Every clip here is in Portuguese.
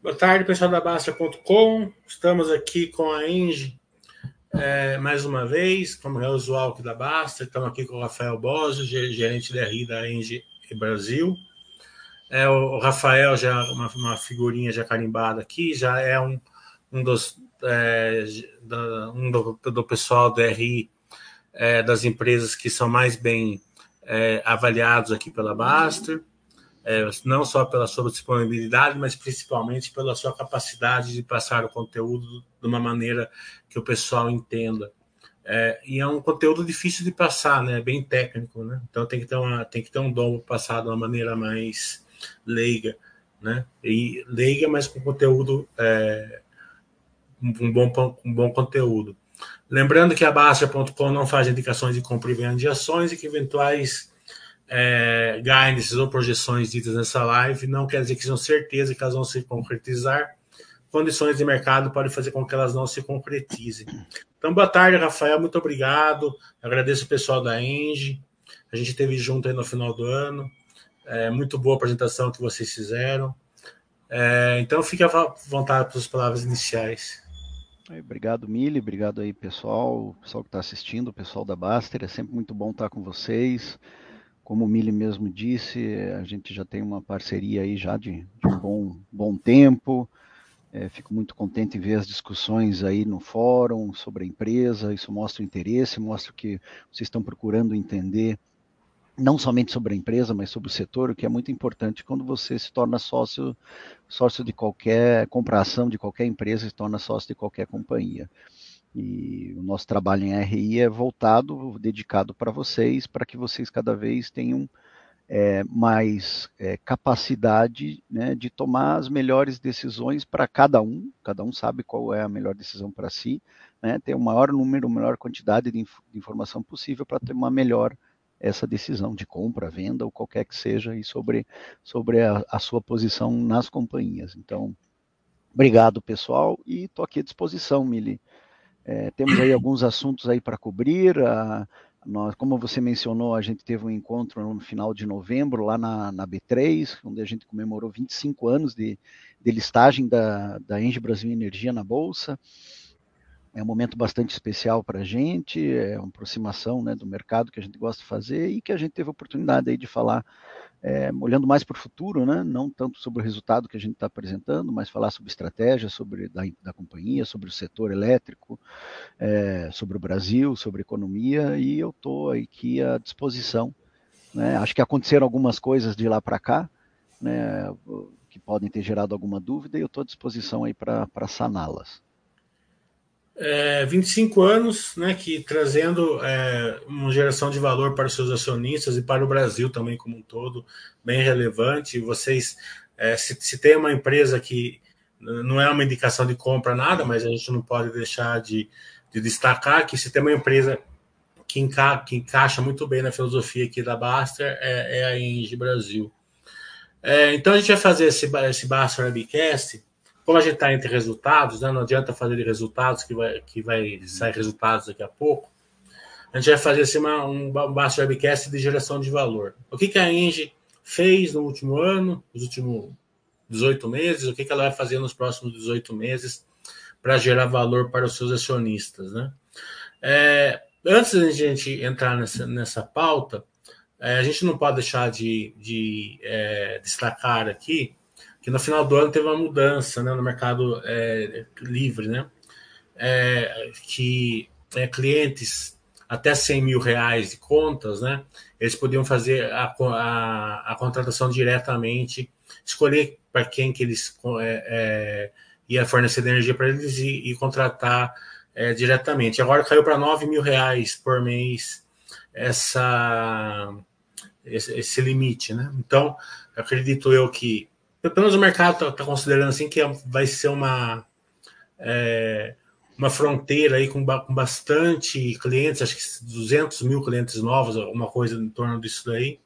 Boa tarde, pessoal da Basta.com. Estamos aqui com a Engie é, mais uma vez, como é usual aqui da Basta. Estamos aqui com o Rafael Bosio, gerente de RI da Engie Brasil. É, o Rafael, já uma, uma figurinha já carimbada aqui, já é um, um dos é, da, um do, do, pessoal do RI é, das empresas que são mais bem é, avaliados aqui pela Baster é, não só pela sua disponibilidade, mas principalmente pela sua capacidade de passar o conteúdo de uma maneira que o pessoal entenda. É, e é um conteúdo difícil de passar, né? Bem técnico, né? Então tem que ter uma, tem que ter um dom passado de uma maneira mais leiga, né? E leiga, mas com conteúdo é, um bom um bom conteúdo. Lembrando que a Baixa.com não faz indicações de compra e venda de ações e que eventuais é, ou projeções ditas nessa live não quer dizer que são certeza que elas vão se concretizar. Condições de mercado podem fazer com que elas não se concretizem. Então, boa tarde, Rafael. Muito obrigado. Agradeço o pessoal da Engie. A gente esteve junto aí no final do ano. É, muito boa a apresentação que vocês fizeram. É, então, fique à vontade para as palavras iniciais. Obrigado, Mili. Obrigado aí, pessoal. Pessoal que está assistindo, o pessoal da Baster. É sempre muito bom estar com vocês. Como o Mili mesmo disse, a gente já tem uma parceria aí já de, de um bom, bom tempo. É, fico muito contente em ver as discussões aí no fórum sobre a empresa. Isso mostra o interesse, mostra que vocês estão procurando entender não somente sobre a empresa, mas sobre o setor, o que é muito importante quando você se torna sócio, sócio de qualquer compração de qualquer empresa, se torna sócio de qualquer companhia. E o nosso trabalho em RI é voltado, dedicado para vocês, para que vocês cada vez tenham é, mais é, capacidade né, de tomar as melhores decisões para cada um, cada um sabe qual é a melhor decisão para si, né, ter o maior número, a maior quantidade de, inf de informação possível para ter uma melhor essa decisão de compra, venda ou qualquer que seja e sobre, sobre a, a sua posição nas companhias. Então, obrigado pessoal e estou aqui à disposição, Mili. É, temos aí alguns assuntos aí para cobrir. A, nós, como você mencionou, a gente teve um encontro no final de novembro lá na, na B3, onde a gente comemorou 25 anos de, de listagem da, da Engie Brasil Energia na Bolsa. É um momento bastante especial para a gente, é uma aproximação né, do mercado que a gente gosta de fazer e que a gente teve a oportunidade aí de falar é, olhando mais para o futuro, né? não tanto sobre o resultado que a gente está apresentando, mas falar sobre estratégia, sobre da, da companhia, sobre o setor elétrico, é, sobre o Brasil, sobre economia, e eu estou aqui à disposição. Né? Acho que aconteceram algumas coisas de lá para cá, né, que podem ter gerado alguma dúvida, e eu estou à disposição aí para saná-las é, 25 anos, né, que trazendo é, uma geração de valor para os seus acionistas e para o Brasil também como um todo, bem relevante. Vocês, é, se, se tem uma empresa que não é uma indicação de compra nada, mas a gente não pode deixar de, de destacar que se tem uma empresa que, enca, que encaixa muito bem na filosofia aqui da Baster é, é a Engie Brasil. É, então a gente vai fazer esse, esse Baster Webcast como a gente está entre resultados, né, não adianta fazer de resultados que vai, que vai sair resultados daqui a pouco. A gente vai fazer assim, uma, um baixo webcast de geração de valor. O que, que a Engie fez no último ano, nos últimos 18 meses, o que, que ela vai fazer nos próximos 18 meses para gerar valor para os seus acionistas. Né? É, antes de a gente entrar nessa, nessa pauta, é, a gente não pode deixar de, de é, destacar aqui que no final do ano teve uma mudança né, no mercado é, livre, né? É, que é, clientes até 100 mil reais de contas, né? Eles podiam fazer a, a, a contratação diretamente, escolher para quem que eles é, é, ia fornecer energia para eles e, e contratar é, diretamente. Agora caiu para 9 mil reais por mês essa, esse, esse limite, né? Então, acredito eu que pelo menos o mercado está tá considerando assim que vai ser uma é, uma fronteira aí com, com, bastante clientes, acho que 200 mil clientes novos, alguma coisa em torno disso daí.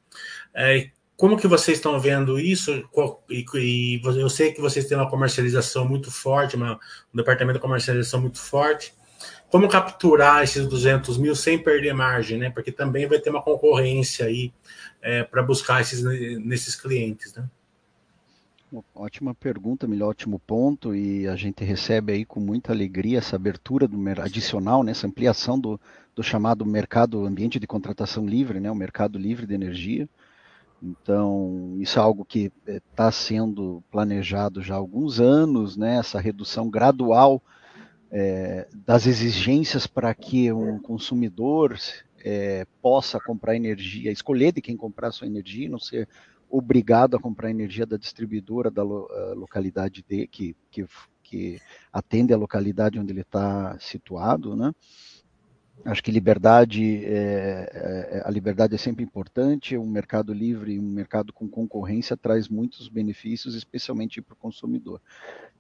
É, como que vocês estão vendo isso? E, e, eu sei que vocês têm uma comercialização muito forte, uma, um departamento de comercialização muito forte. Como capturar esses 200 mil sem perder margem, né? Porque também vai ter uma concorrência aí é, para buscar esses nesses clientes, né? Ótima pergunta, melhor ótimo ponto, e a gente recebe aí com muita alegria essa abertura do adicional, né, essa ampliação do, do chamado mercado ambiente de contratação livre, né, o mercado livre de energia. Então, isso é algo que está eh, sendo planejado já há alguns anos, né, essa redução gradual é, das exigências para que um consumidor é, possa comprar energia, escolher de quem comprar sua energia, não ser obrigado a comprar energia da distribuidora da lo, localidade de, que, que, que atende a localidade onde ele está situado, né? Acho que liberdade, é, é, a liberdade é sempre importante. Um mercado livre, um mercado com concorrência traz muitos benefícios, especialmente para o consumidor.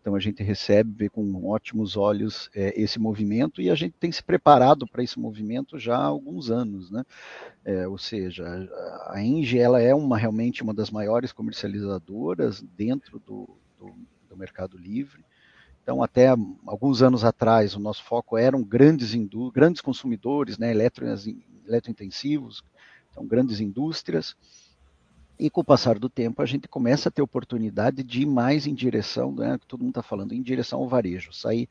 Então a gente recebe, com ótimos olhos é, esse movimento e a gente tem se preparado para esse movimento já há alguns anos, né? É, ou seja, a Engie ela é uma realmente uma das maiores comercializadoras dentro do, do, do mercado livre. Então, até alguns anos atrás, o nosso foco eram grandes, grandes consumidores, né, eletro, eletrointensivos, então grandes indústrias. E com o passar do tempo, a gente começa a ter oportunidade de ir mais em direção, né, que todo mundo está falando, em direção ao varejo. Sair,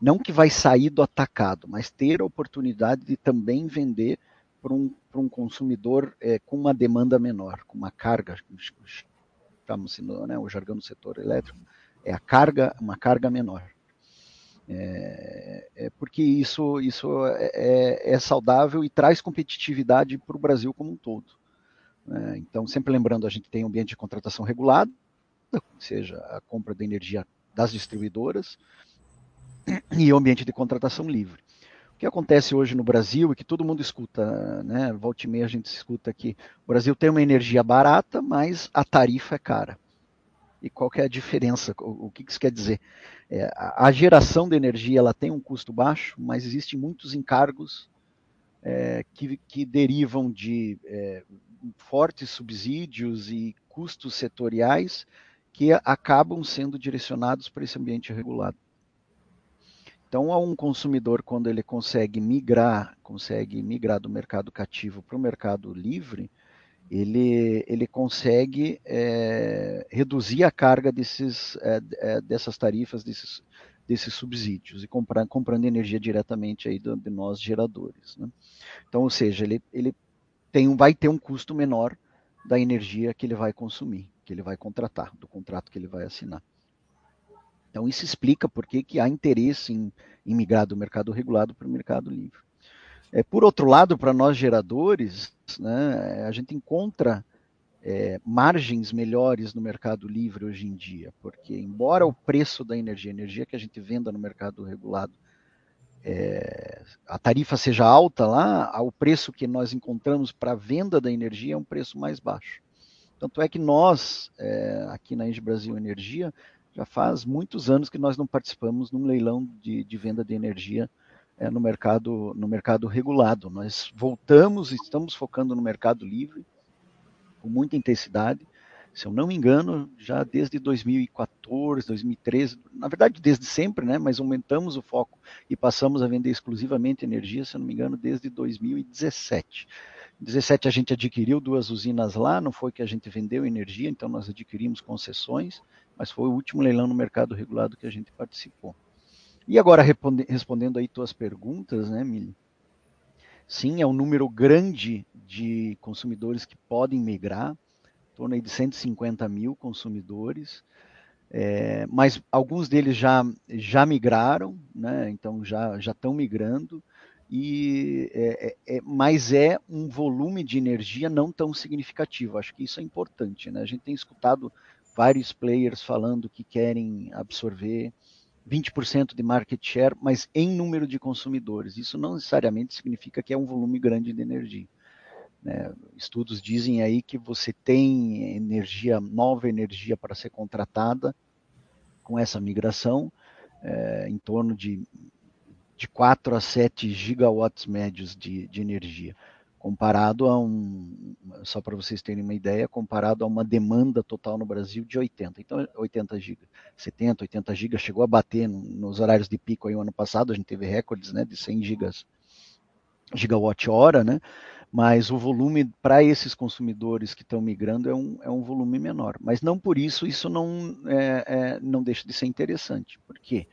não que vai sair do atacado, mas ter a oportunidade de também vender para um, um consumidor é, com uma demanda menor, com uma carga, chamamos né, o jargão do setor elétrico, é a carga, uma carga menor. É, é porque isso, isso é, é, é saudável e traz competitividade para o Brasil como um todo. Né? Então, sempre lembrando, a gente tem um ambiente de contratação regulado, ou seja, a compra de energia das distribuidoras, e ambiente de contratação livre. O que acontece hoje no Brasil e que todo mundo escuta, né? Volta e meia a gente escuta que o Brasil tem uma energia barata, mas a tarifa é cara e qual que é a diferença, o, o que isso quer dizer. É, a, a, geração de energia ela tem um custo baixo, mas existem muitos encargos é, que, que, derivam de é, fortes subsídios e custos setoriais que acabam sendo direcionados para esse ambiente regulado. Então, a um consumidor, quando ele consegue migrar, consegue migrar do mercado cativo para o mercado livre, ele, ele consegue é, reduzir a carga desses, é, é, dessas tarifas, desses, desses subsídios, e comprar, comprando energia diretamente aí de, nós geradores. Né? Então, ou seja, ele, ele tem, vai ter um custo menor da energia que ele vai consumir, que ele vai contratar, do contrato que ele vai assinar. Então, isso explica por que, que há interesse em, em migrar do mercado regulado para o mercado livre. É, por outro lado, para nós geradores, né, a gente encontra é, margens melhores no mercado livre hoje em dia, porque embora o preço da energia, energia que a gente venda no mercado regulado, é, a tarifa seja alta lá, o preço que nós encontramos para a venda da energia é um preço mais baixo. Tanto é que nós, é, aqui na Engie Brasil Energia, já faz muitos anos que nós não participamos num leilão de, de venda de energia é, no, mercado, no mercado regulado. Nós voltamos, estamos focando no mercado livre com muita intensidade. Se eu não me engano, já desde 2014, 2013, na verdade desde sempre, né? Mas aumentamos o foco e passamos a vender exclusivamente energia, se eu não me engano, desde 2017. Em 2017 a gente adquiriu duas usinas lá, não foi que a gente vendeu energia, então nós adquirimos concessões, mas foi o último leilão no mercado regulado que a gente participou. E agora, respondendo aí tuas perguntas, né, Mili? Sim, é um número grande de consumidores que podem migrar, em torno de 150 mil consumidores, é, mas alguns deles já, já migraram, né, então já, já estão migrando, e, é, é, é, mas é um volume de energia não tão significativo. Acho que isso é importante. Né? A gente tem escutado vários players falando que querem absorver 20% de market share, mas em número de consumidores. Isso não necessariamente significa que é um volume grande de energia. Né? Estudos dizem aí que você tem energia, nova energia para ser contratada com essa migração, é, em torno de, de 4 a 7 gigawatts médios de, de energia comparado a um, só para vocês terem uma ideia, comparado a uma demanda total no Brasil de 80. Então, 80 GB, 70, 80 GB, chegou a bater nos horários de pico aí o ano passado, a gente teve recordes né, de 100 gigas, gigawatt hora, né? mas o volume para esses consumidores que estão migrando é um, é um volume menor. Mas não por isso isso não, é, é, não deixa de ser interessante, porque,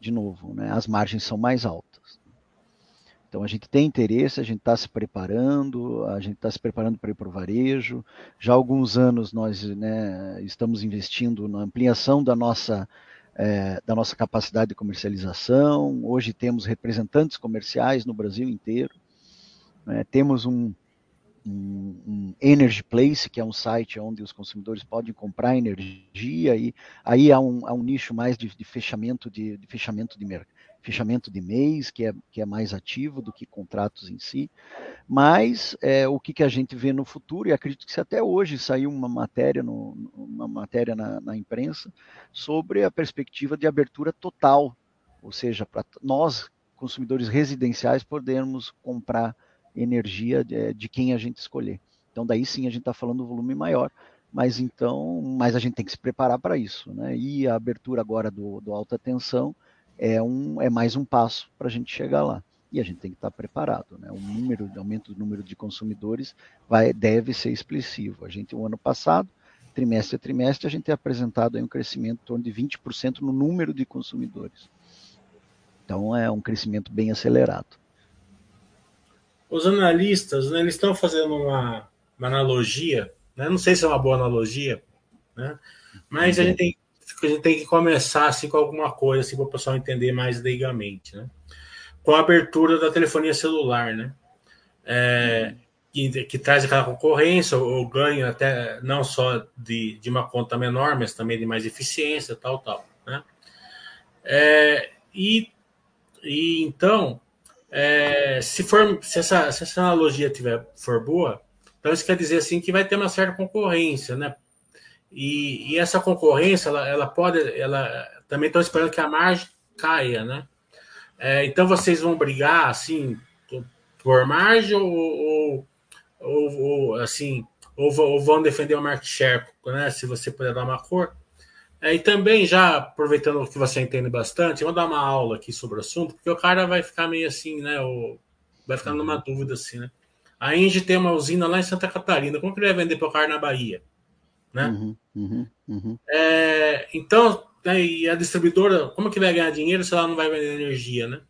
de novo, né, as margens são mais altas. Então a gente tem interesse, a gente está se preparando, a gente está se preparando para ir para o varejo. Já há alguns anos nós né, estamos investindo na ampliação da nossa, é, da nossa capacidade de comercialização. Hoje temos representantes comerciais no Brasil inteiro. Né, temos um, um, um, Energy Place, que é um site onde os consumidores podem comprar energia, e aí há um, há um nicho mais de, de fechamento de, de fechamento de mercado fechamento de mês, que é, que é mais ativo do que contratos em si. Mas é, o que, que a gente vê no futuro, e acredito que se até hoje saiu uma matéria, no, uma matéria na, na imprensa sobre a perspectiva de abertura total, ou seja, para nós, consumidores residenciais, podermos comprar energia de, de quem a gente escolher. Então, daí sim a gente está falando um volume maior mas então, mas a gente tem que se preparar para isso, né? E a abertura agora do, do alta tensão é, um, é mais um passo para a gente chegar lá. E a gente tem que estar preparado. Né? O número, o aumento do número de consumidores vai, deve ser expressivo. A gente, o ano passado, trimestre a trimestre, a gente tem apresentado aí um crescimento em torno de 20% no número de consumidores. Então é um crescimento bem acelerado. Os analistas, né, eles estão fazendo uma, uma analogia, né? não sei se é uma boa analogia, né? mas a gente tem a gente tem que começar assim, com alguma coisa assim, para o pessoal entender mais leigamente, né? Com a abertura da telefonia celular, né? É, que, que, traz aquela concorrência, ou ganho até não só de, de uma conta menor, mas também de mais eficiência, tal, tal, né? É, e, e então, é, se for se essa, se essa analogia tiver, for boa, então isso quer dizer assim que vai ter uma certa concorrência, né? E, e essa concorrência, ela, ela pode, ela também estão esperando que a margem caia, né? É, então vocês vão brigar assim por margem ou, ou, ou, assim ou, ou, vão defender o market share, né? Se você puder dar uma cor. É, e também já aproveitando que você entende bastante, vou dar uma aula aqui sobre o assunto, porque o cara vai ficar meio assim, né? Vai ficar numa dúvida assim, né? A Inge tem uma usina lá em Santa Catarina, como que ele vai vender para o cara na Bahia? Né? Uhum, uhum, uhum. É, então, né, e a distribuidora, como que vai ganhar dinheiro se ela não vai vender energia, né?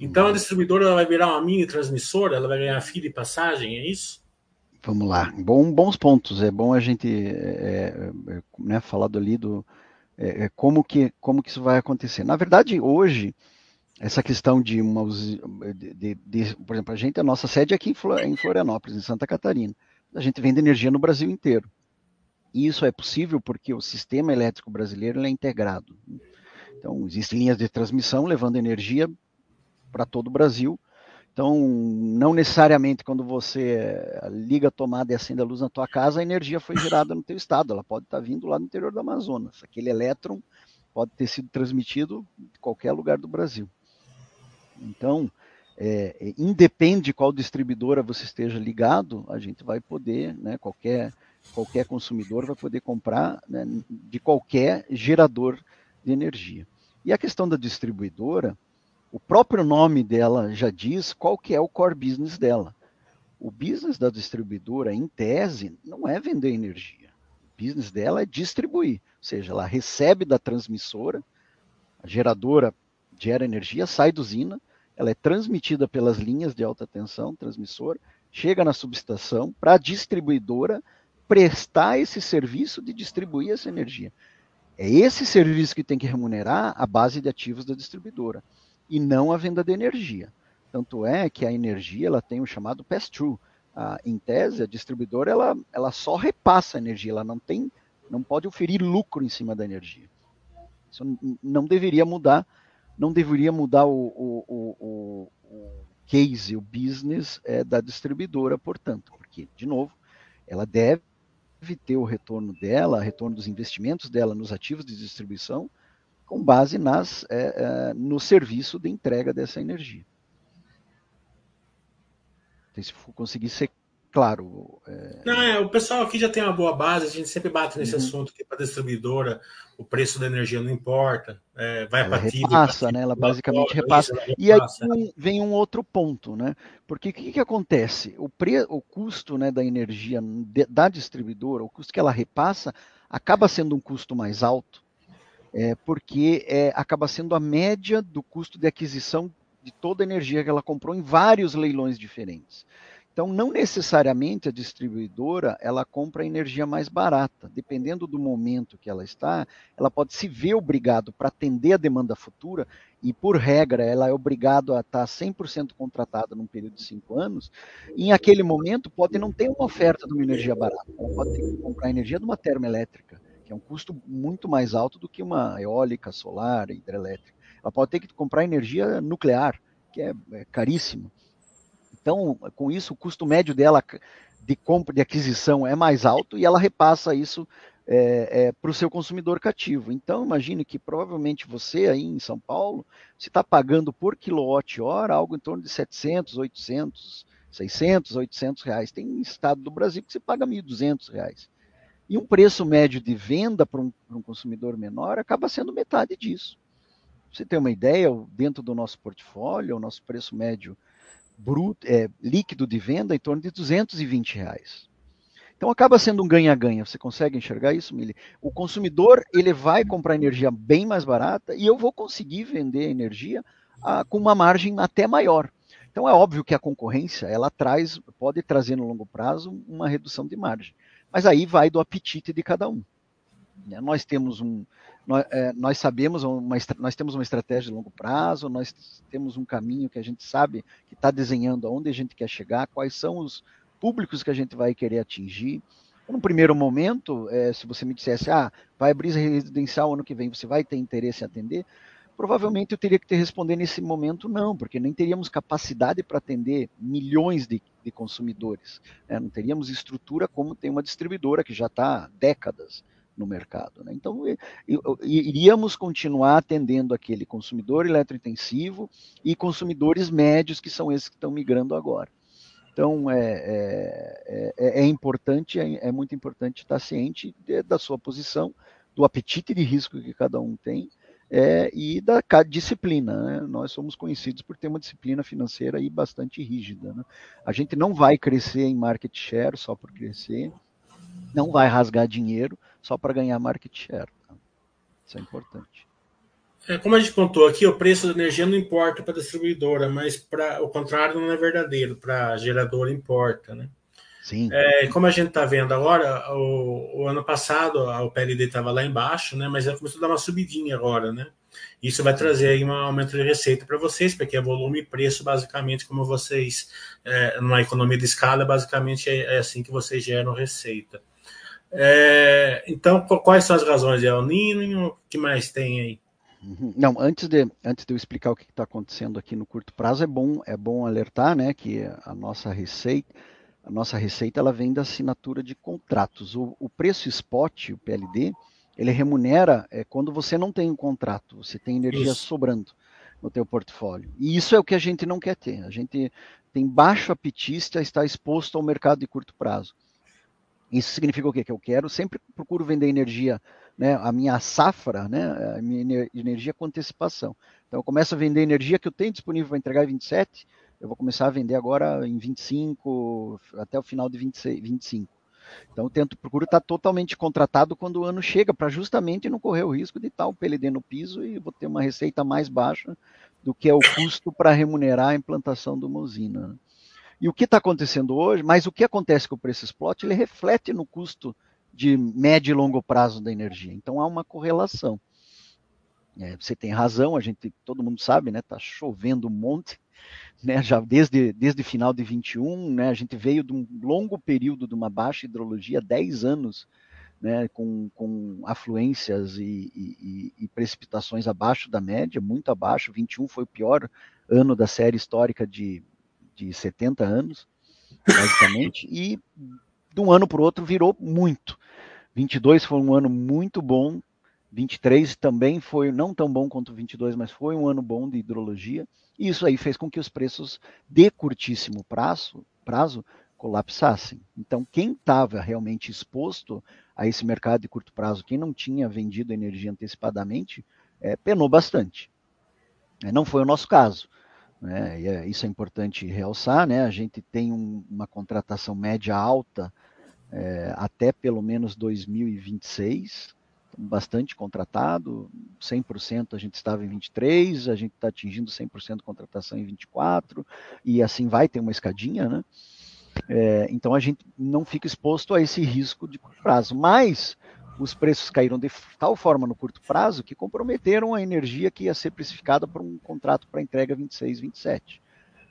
Então a uhum. distribuidora vai virar uma mini transmissora, ela vai ganhar fila e passagem, é isso? Vamos lá, Bom, bons pontos. É bom a gente é, é, é né, falar ali do é, é, como que como que isso vai acontecer. Na verdade, hoje essa questão de uma de, de, de, por exemplo, a gente a nossa sede é aqui em Florianópolis, em Santa Catarina. A gente vende energia no Brasil inteiro. E isso é possível porque o sistema elétrico brasileiro é integrado. Então, existem linhas de transmissão levando energia para todo o Brasil. Então, não necessariamente quando você liga a tomada e acende a luz na tua casa, a energia foi gerada no teu estado. Ela pode estar vindo lá no interior do Amazonas. Aquele elétron pode ter sido transmitido de qualquer lugar do Brasil. Então, é, independe de qual distribuidora você esteja ligado, a gente vai poder, né, qualquer qualquer consumidor vai poder comprar né, de qualquer gerador de energia. E a questão da distribuidora, o próprio nome dela já diz qual que é o core business dela. O business da distribuidora, em tese, não é vender energia. O business dela é distribuir, ou seja, ela recebe da transmissora, a geradora gera energia, sai do usina, ela é transmitida pelas linhas de alta tensão, transmissora, chega na subestação para a distribuidora prestar esse serviço de distribuir essa energia. É esse serviço que tem que remunerar a base de ativos da distribuidora e não a venda de energia. Tanto é que a energia ela tem o chamado pass-through. em tese, a distribuidora ela, ela só repassa a energia, ela não tem, não pode oferir lucro em cima da energia. Isso não deveria mudar, não deveria mudar o, o, o, o case, o business é, da distribuidora, portanto, porque, de novo, ela deve ter o retorno dela, o retorno dos investimentos dela nos ativos de distribuição, com base nas, é, é, no serviço de entrega dessa energia. Então, se conseguir ser claro. É... Não, é, o pessoal aqui já tem uma boa base, a gente sempre bate nesse uhum. assunto que para a distribuidora o preço da energia não importa, é, vai para ti. Repassa, né? Ela basicamente repassa. Isso, e aí vem um outro ponto, né? Porque o que, que acontece? O, pre, o custo né, da energia da distribuidora, o custo que ela repassa, acaba sendo um custo mais alto, é, porque é, acaba sendo a média do custo de aquisição de toda a energia que ela comprou em vários leilões diferentes. Então, não necessariamente a distribuidora ela compra energia mais barata. Dependendo do momento que ela está, ela pode se ver obrigado para atender a demanda futura e, por regra, ela é obrigado a estar 100% contratada num período de cinco anos. E, em aquele momento, pode não ter uma oferta de uma energia barata. Ela pode ter que comprar energia de uma termoelétrica, que é um custo muito mais alto do que uma eólica, solar, hidrelétrica. Ela pode ter que comprar energia nuclear, que é, é caríssima. Então, com isso, o custo médio dela de compra, de aquisição é mais alto e ela repassa isso é, é, para o seu consumidor cativo. Então, imagine que provavelmente você aí em São Paulo, se está pagando por quilowatt-hora algo em torno de 700, 800, 600, 800 reais. Tem estado do Brasil que você paga 1.200 reais. E um preço médio de venda para um, um consumidor menor acaba sendo metade disso. você tem uma ideia, dentro do nosso portfólio, o nosso preço médio bruto, é, líquido de venda em torno de 220 reais. Então acaba sendo um ganha-ganha. Você consegue enxergar isso, Mili? O consumidor ele vai comprar energia bem mais barata e eu vou conseguir vender energia ah, com uma margem até maior. Então é óbvio que a concorrência ela traz, pode trazer no longo prazo uma redução de margem. Mas aí vai do apetite de cada um. Né? Nós temos um, nós, é, nós sabemos, uma, nós temos uma estratégia de longo prazo, nós temos um caminho que a gente sabe que está desenhando aonde a gente quer chegar, quais são os públicos que a gente vai querer atingir. No primeiro momento, é, se você me dissesse, ah, vai abrir residencial ano que vem, você vai ter interesse em atender? Provavelmente eu teria que te responder nesse momento não, porque nem teríamos capacidade para atender milhões de, de consumidores. Né? Não teríamos estrutura como tem uma distribuidora que já está há décadas no mercado. Né? Então, iríamos continuar atendendo aquele consumidor eletrointensivo e consumidores médios, que são esses que estão migrando agora. Então, é, é, é, é importante, é, é, muito importante estar ciente de, da sua posição, do apetite de risco que cada um tem é, e da disciplina. Né? Nós somos conhecidos por ter uma disciplina financeira aí bastante rígida. Né? A gente não vai crescer em market share só por crescer, não vai rasgar dinheiro só para ganhar market share. Tá? Isso é importante. É, como a gente pontuou aqui, o preço da energia não importa para a distribuidora, mas para o contrário não é verdadeiro, para a geradora importa, né? Sim. É, como a gente está vendo agora, o, o, ano passado o PLD estava lá embaixo, né? Mas ela começou a dar uma subidinha agora, né? Isso vai trazer aí um aumento de receita para vocês, porque é volume e preço, basicamente, como vocês, é, numa economia de escala, basicamente é, é assim que vocês geram receita. É, então, quais são as razões? É o Nino? O que mais tem aí? Uhum. Não, antes de, antes de eu explicar o que está acontecendo aqui no curto prazo, é bom, é bom alertar né, que a nossa receita, a nossa receita ela vem da assinatura de contratos. O, o preço spot, o PLD, ele remunera é, quando você não tem um contrato, você tem energia isso. sobrando no teu portfólio. E isso é o que a gente não quer ter. A gente tem baixo apetite a estar exposto ao mercado de curto prazo. Isso significa o quê? Que eu quero, sempre procuro vender energia, né, a minha safra, né, a minha energia com antecipação. Então eu começo a vender energia que eu tenho disponível para entregar em 27, eu vou começar a vender agora em 25, até o final de 26, 25. Então tento, procuro estar totalmente contratado quando o ano chega, para justamente não correr o risco de estar o PLD no piso e vou ter uma receita mais baixa do que é o custo para remunerar a implantação de uma usina. E o que está acontecendo hoje, mas o que acontece com o preço spot, ele reflete no custo de médio e longo prazo da energia. Então há uma correlação. É, você tem razão, a gente, todo mundo sabe, né? Está chovendo um monte, né? Já desde desde final de 21, né? A gente veio de um longo período de uma baixa hidrologia, 10 anos, né? Com, com afluências e, e, e precipitações abaixo da média, muito abaixo. 21 foi o pior ano da série histórica de de 70 anos, basicamente, e de um ano para o outro virou muito. 22 foi um ano muito bom, 23 também foi não tão bom quanto 22, mas foi um ano bom de hidrologia, e isso aí fez com que os preços de curtíssimo prazo, prazo colapsassem. Então, quem estava realmente exposto a esse mercado de curto prazo, quem não tinha vendido energia antecipadamente, é, penou bastante. É, não foi o nosso caso. Né? É, isso é importante realçar. Né? A gente tem um, uma contratação média alta é, até pelo menos 2026, bastante contratado, 100% a gente estava em 23, a gente está atingindo 100% de contratação em 24, e assim vai, ter uma escadinha, né? É, então a gente não fica exposto a esse risco de curto prazo. Mas os preços caíram de tal forma no curto prazo que comprometeram a energia que ia ser precificada por um contrato para entrega 26, 27.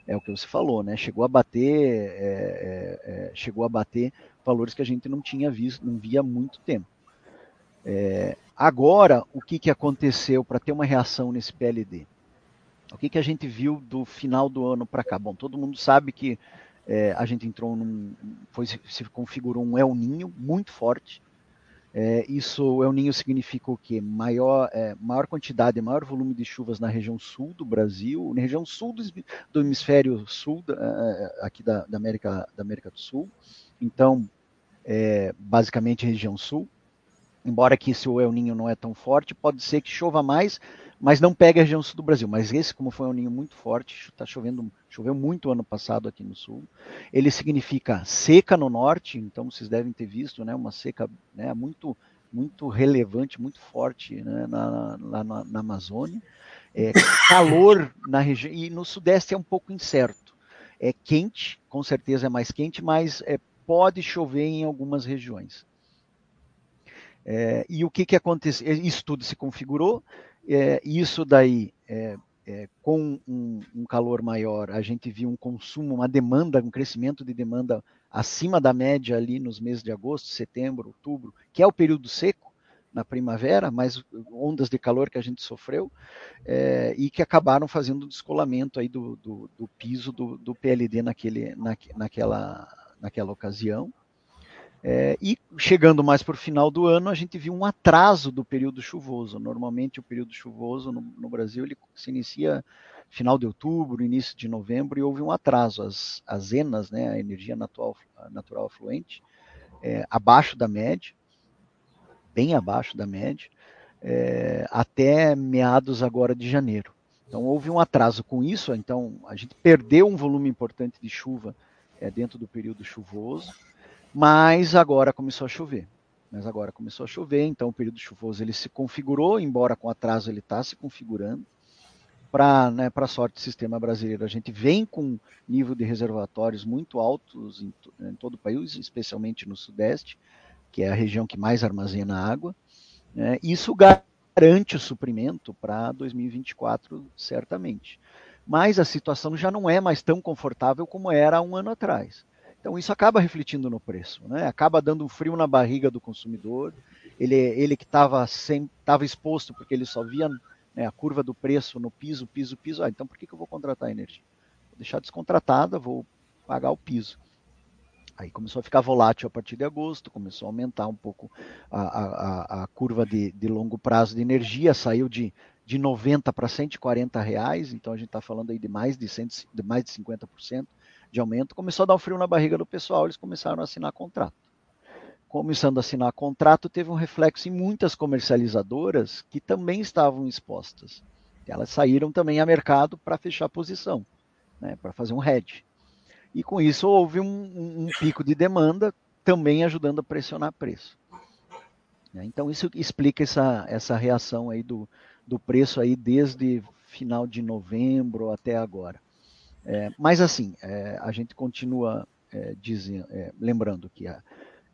É o que você falou, né? Chegou a bater, é, é, é, chegou a bater valores que a gente não tinha visto, não via há muito tempo. É, agora, o que, que aconteceu para ter uma reação nesse PLD? O que, que a gente viu do final do ano para cá? Bom, todo mundo sabe que é, a gente entrou num. Foi, se configurou um El Ninho muito forte. É, isso, El Ninho significa o quê? Maior, é, maior quantidade, maior volume de chuvas na região sul do Brasil, na região sul do, do hemisfério sul, é, é, aqui da, da, América, da América do Sul. Então, é, basicamente região sul. Embora que se o El Ninho não é tão forte, pode ser que chova mais, mas não pega a região sul do Brasil. Mas esse, como foi um ninho muito forte, está chovendo, choveu muito ano passado aqui no sul. Ele significa seca no norte, então vocês devem ter visto, né, uma seca né, muito, muito relevante, muito forte né, na, lá na, na Amazônia. É, calor na região e no sudeste é um pouco incerto. É quente, com certeza é mais quente, mas é, pode chover em algumas regiões. É, e o que, que aconteceu? Isso tudo se configurou é, isso daí, é, é, com um, um, calor maior, a gente viu um consumo, uma demanda, um crescimento de demanda acima da média ali nos meses de agosto, setembro, outubro, que é o período seco na primavera, mas ondas de calor que a gente sofreu é, e que acabaram fazendo o descolamento aí do, do, do piso do, do, PLD naquele, na, naquela, naquela ocasião. É, e chegando mais para o final do ano, a gente viu um atraso do período chuvoso. Normalmente, o período chuvoso no, no, Brasil ele se inicia final de outubro, início de novembro, e houve um atraso. As, as ENAs, né, a energia natural, natural afluente, é, abaixo da média, bem abaixo da média, é, até meados agora de janeiro. Então, houve um atraso com isso. Então, a gente perdeu um volume importante de chuva é, dentro do período chuvoso mas agora começou a chover. Mas agora começou a chover, então o período chuvoso ele se configurou, embora com atraso ele está se configurando. Para né, a sorte do sistema brasileiro, a gente vem com nível de reservatórios muito altos em, em todo o país, especialmente no Sudeste, que é a região que mais armazena água. Né, isso garante o suprimento para 2024, certamente. Mas a situação já não é mais tão confortável como era um ano atrás. Então isso acaba refletindo no preço, né? acaba dando um frio na barriga do consumidor. Ele, ele que estava exposto porque ele só via né, a curva do preço no piso, piso, piso. Ah, então por que, que eu vou contratar a energia? Vou deixar descontratada, vou pagar o piso. Aí começou a ficar volátil a partir de agosto, começou a aumentar um pouco a, a, a curva de, de, longo prazo de energia, saiu de, de 90 para 140 reais, então a gente está falando aí de mais de, 100, de mais de 50% de aumento, começou a dar um frio na barriga do pessoal, eles começaram a assinar contrato. Começando a assinar contrato, teve um reflexo em muitas comercializadoras que também estavam expostas. Elas saíram também a mercado para fechar posição, né, para fazer um hedge. E com isso houve um, um, um pico de demanda, também ajudando a pressionar preço. Né. Então isso explica essa, essa reação aí do, do preço aí desde final de novembro até agora. É, mas assim, é, a gente continua é, dizendo, é, lembrando que a,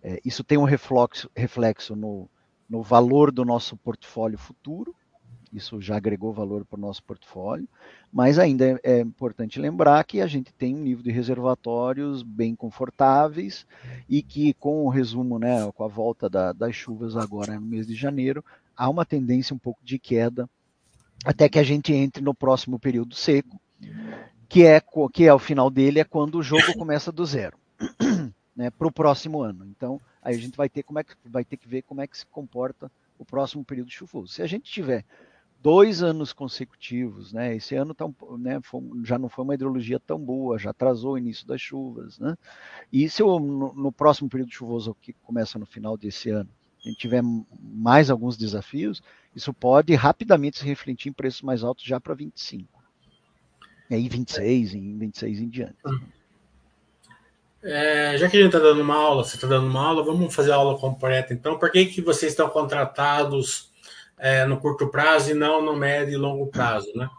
é, isso tem um reflexo, reflexo no, no valor do nosso portfólio futuro, isso já agregou valor para o nosso portfólio, mas ainda é, é, importante lembrar que a gente tem um nível de reservatórios bem confortáveis e que com o resumo, né, com a volta da, das chuvas agora no mês de janeiro, há uma tendência um pouco de queda até que a gente entre no próximo período seco, que é que é o final dele é quando o jogo começa do zero, né, para o próximo ano. Então aí a gente vai ter como é que vai ter que ver como é que se comporta o próximo período chuvoso. Se a gente tiver dois anos consecutivos, né? Esse ano tá, né, já não foi uma hidrologia tão boa, já atrasou o início das chuvas, né? E se eu, no, no, próximo período chuvoso que começa no final desse ano, a gente tiver mais alguns desafios, isso pode rapidamente se refletir em preços mais altos já para 25. E aí 26, em 26 em diante. É, já que a gente está dando uma aula, você está dando uma aula, vamos fazer a aula completa. Então, por que, que vocês estão contratados é, no curto prazo e não no médio e longo prazo, né?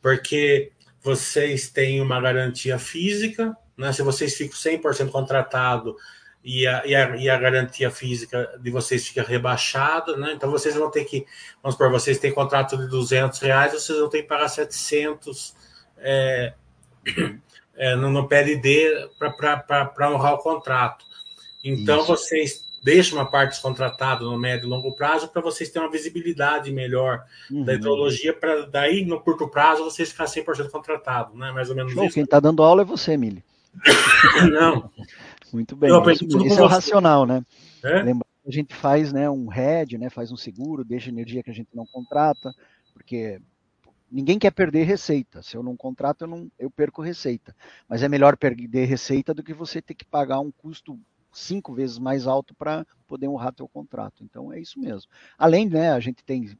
Porque vocês têm uma garantia física, né? Se vocês ficam 100% contratado e a, e, a, e a garantia física de vocês fica rebaixada, né? Então vocês vão ter que, vamos por vocês têm contrato de 200 reais, vocês vão ter que pagar 700 é, é, no, no PLD para honrar o contrato. Então Isso. vocês deixa uma parte descontratada no médio e longo prazo para vocês terem uma visibilidade melhor uhum. da hidrologia, para daí no curto prazo vocês ficarem 100% contratados, né? Mais ou menos Show, isso. Quem está dando aula é você, Mili. Não. Muito bem. isso, isso é racional, né? É? Lembra, a gente faz né, um hedge, né, faz um seguro, deixa energia que a gente não contrata, porque ninguém quer perder receita. Se eu não contrato, eu, não, eu perco receita. Mas é melhor perder receita do que você ter que pagar um custo cinco vezes mais alto para poder honrar teu contrato. Então é isso mesmo. Além, né, a gente tem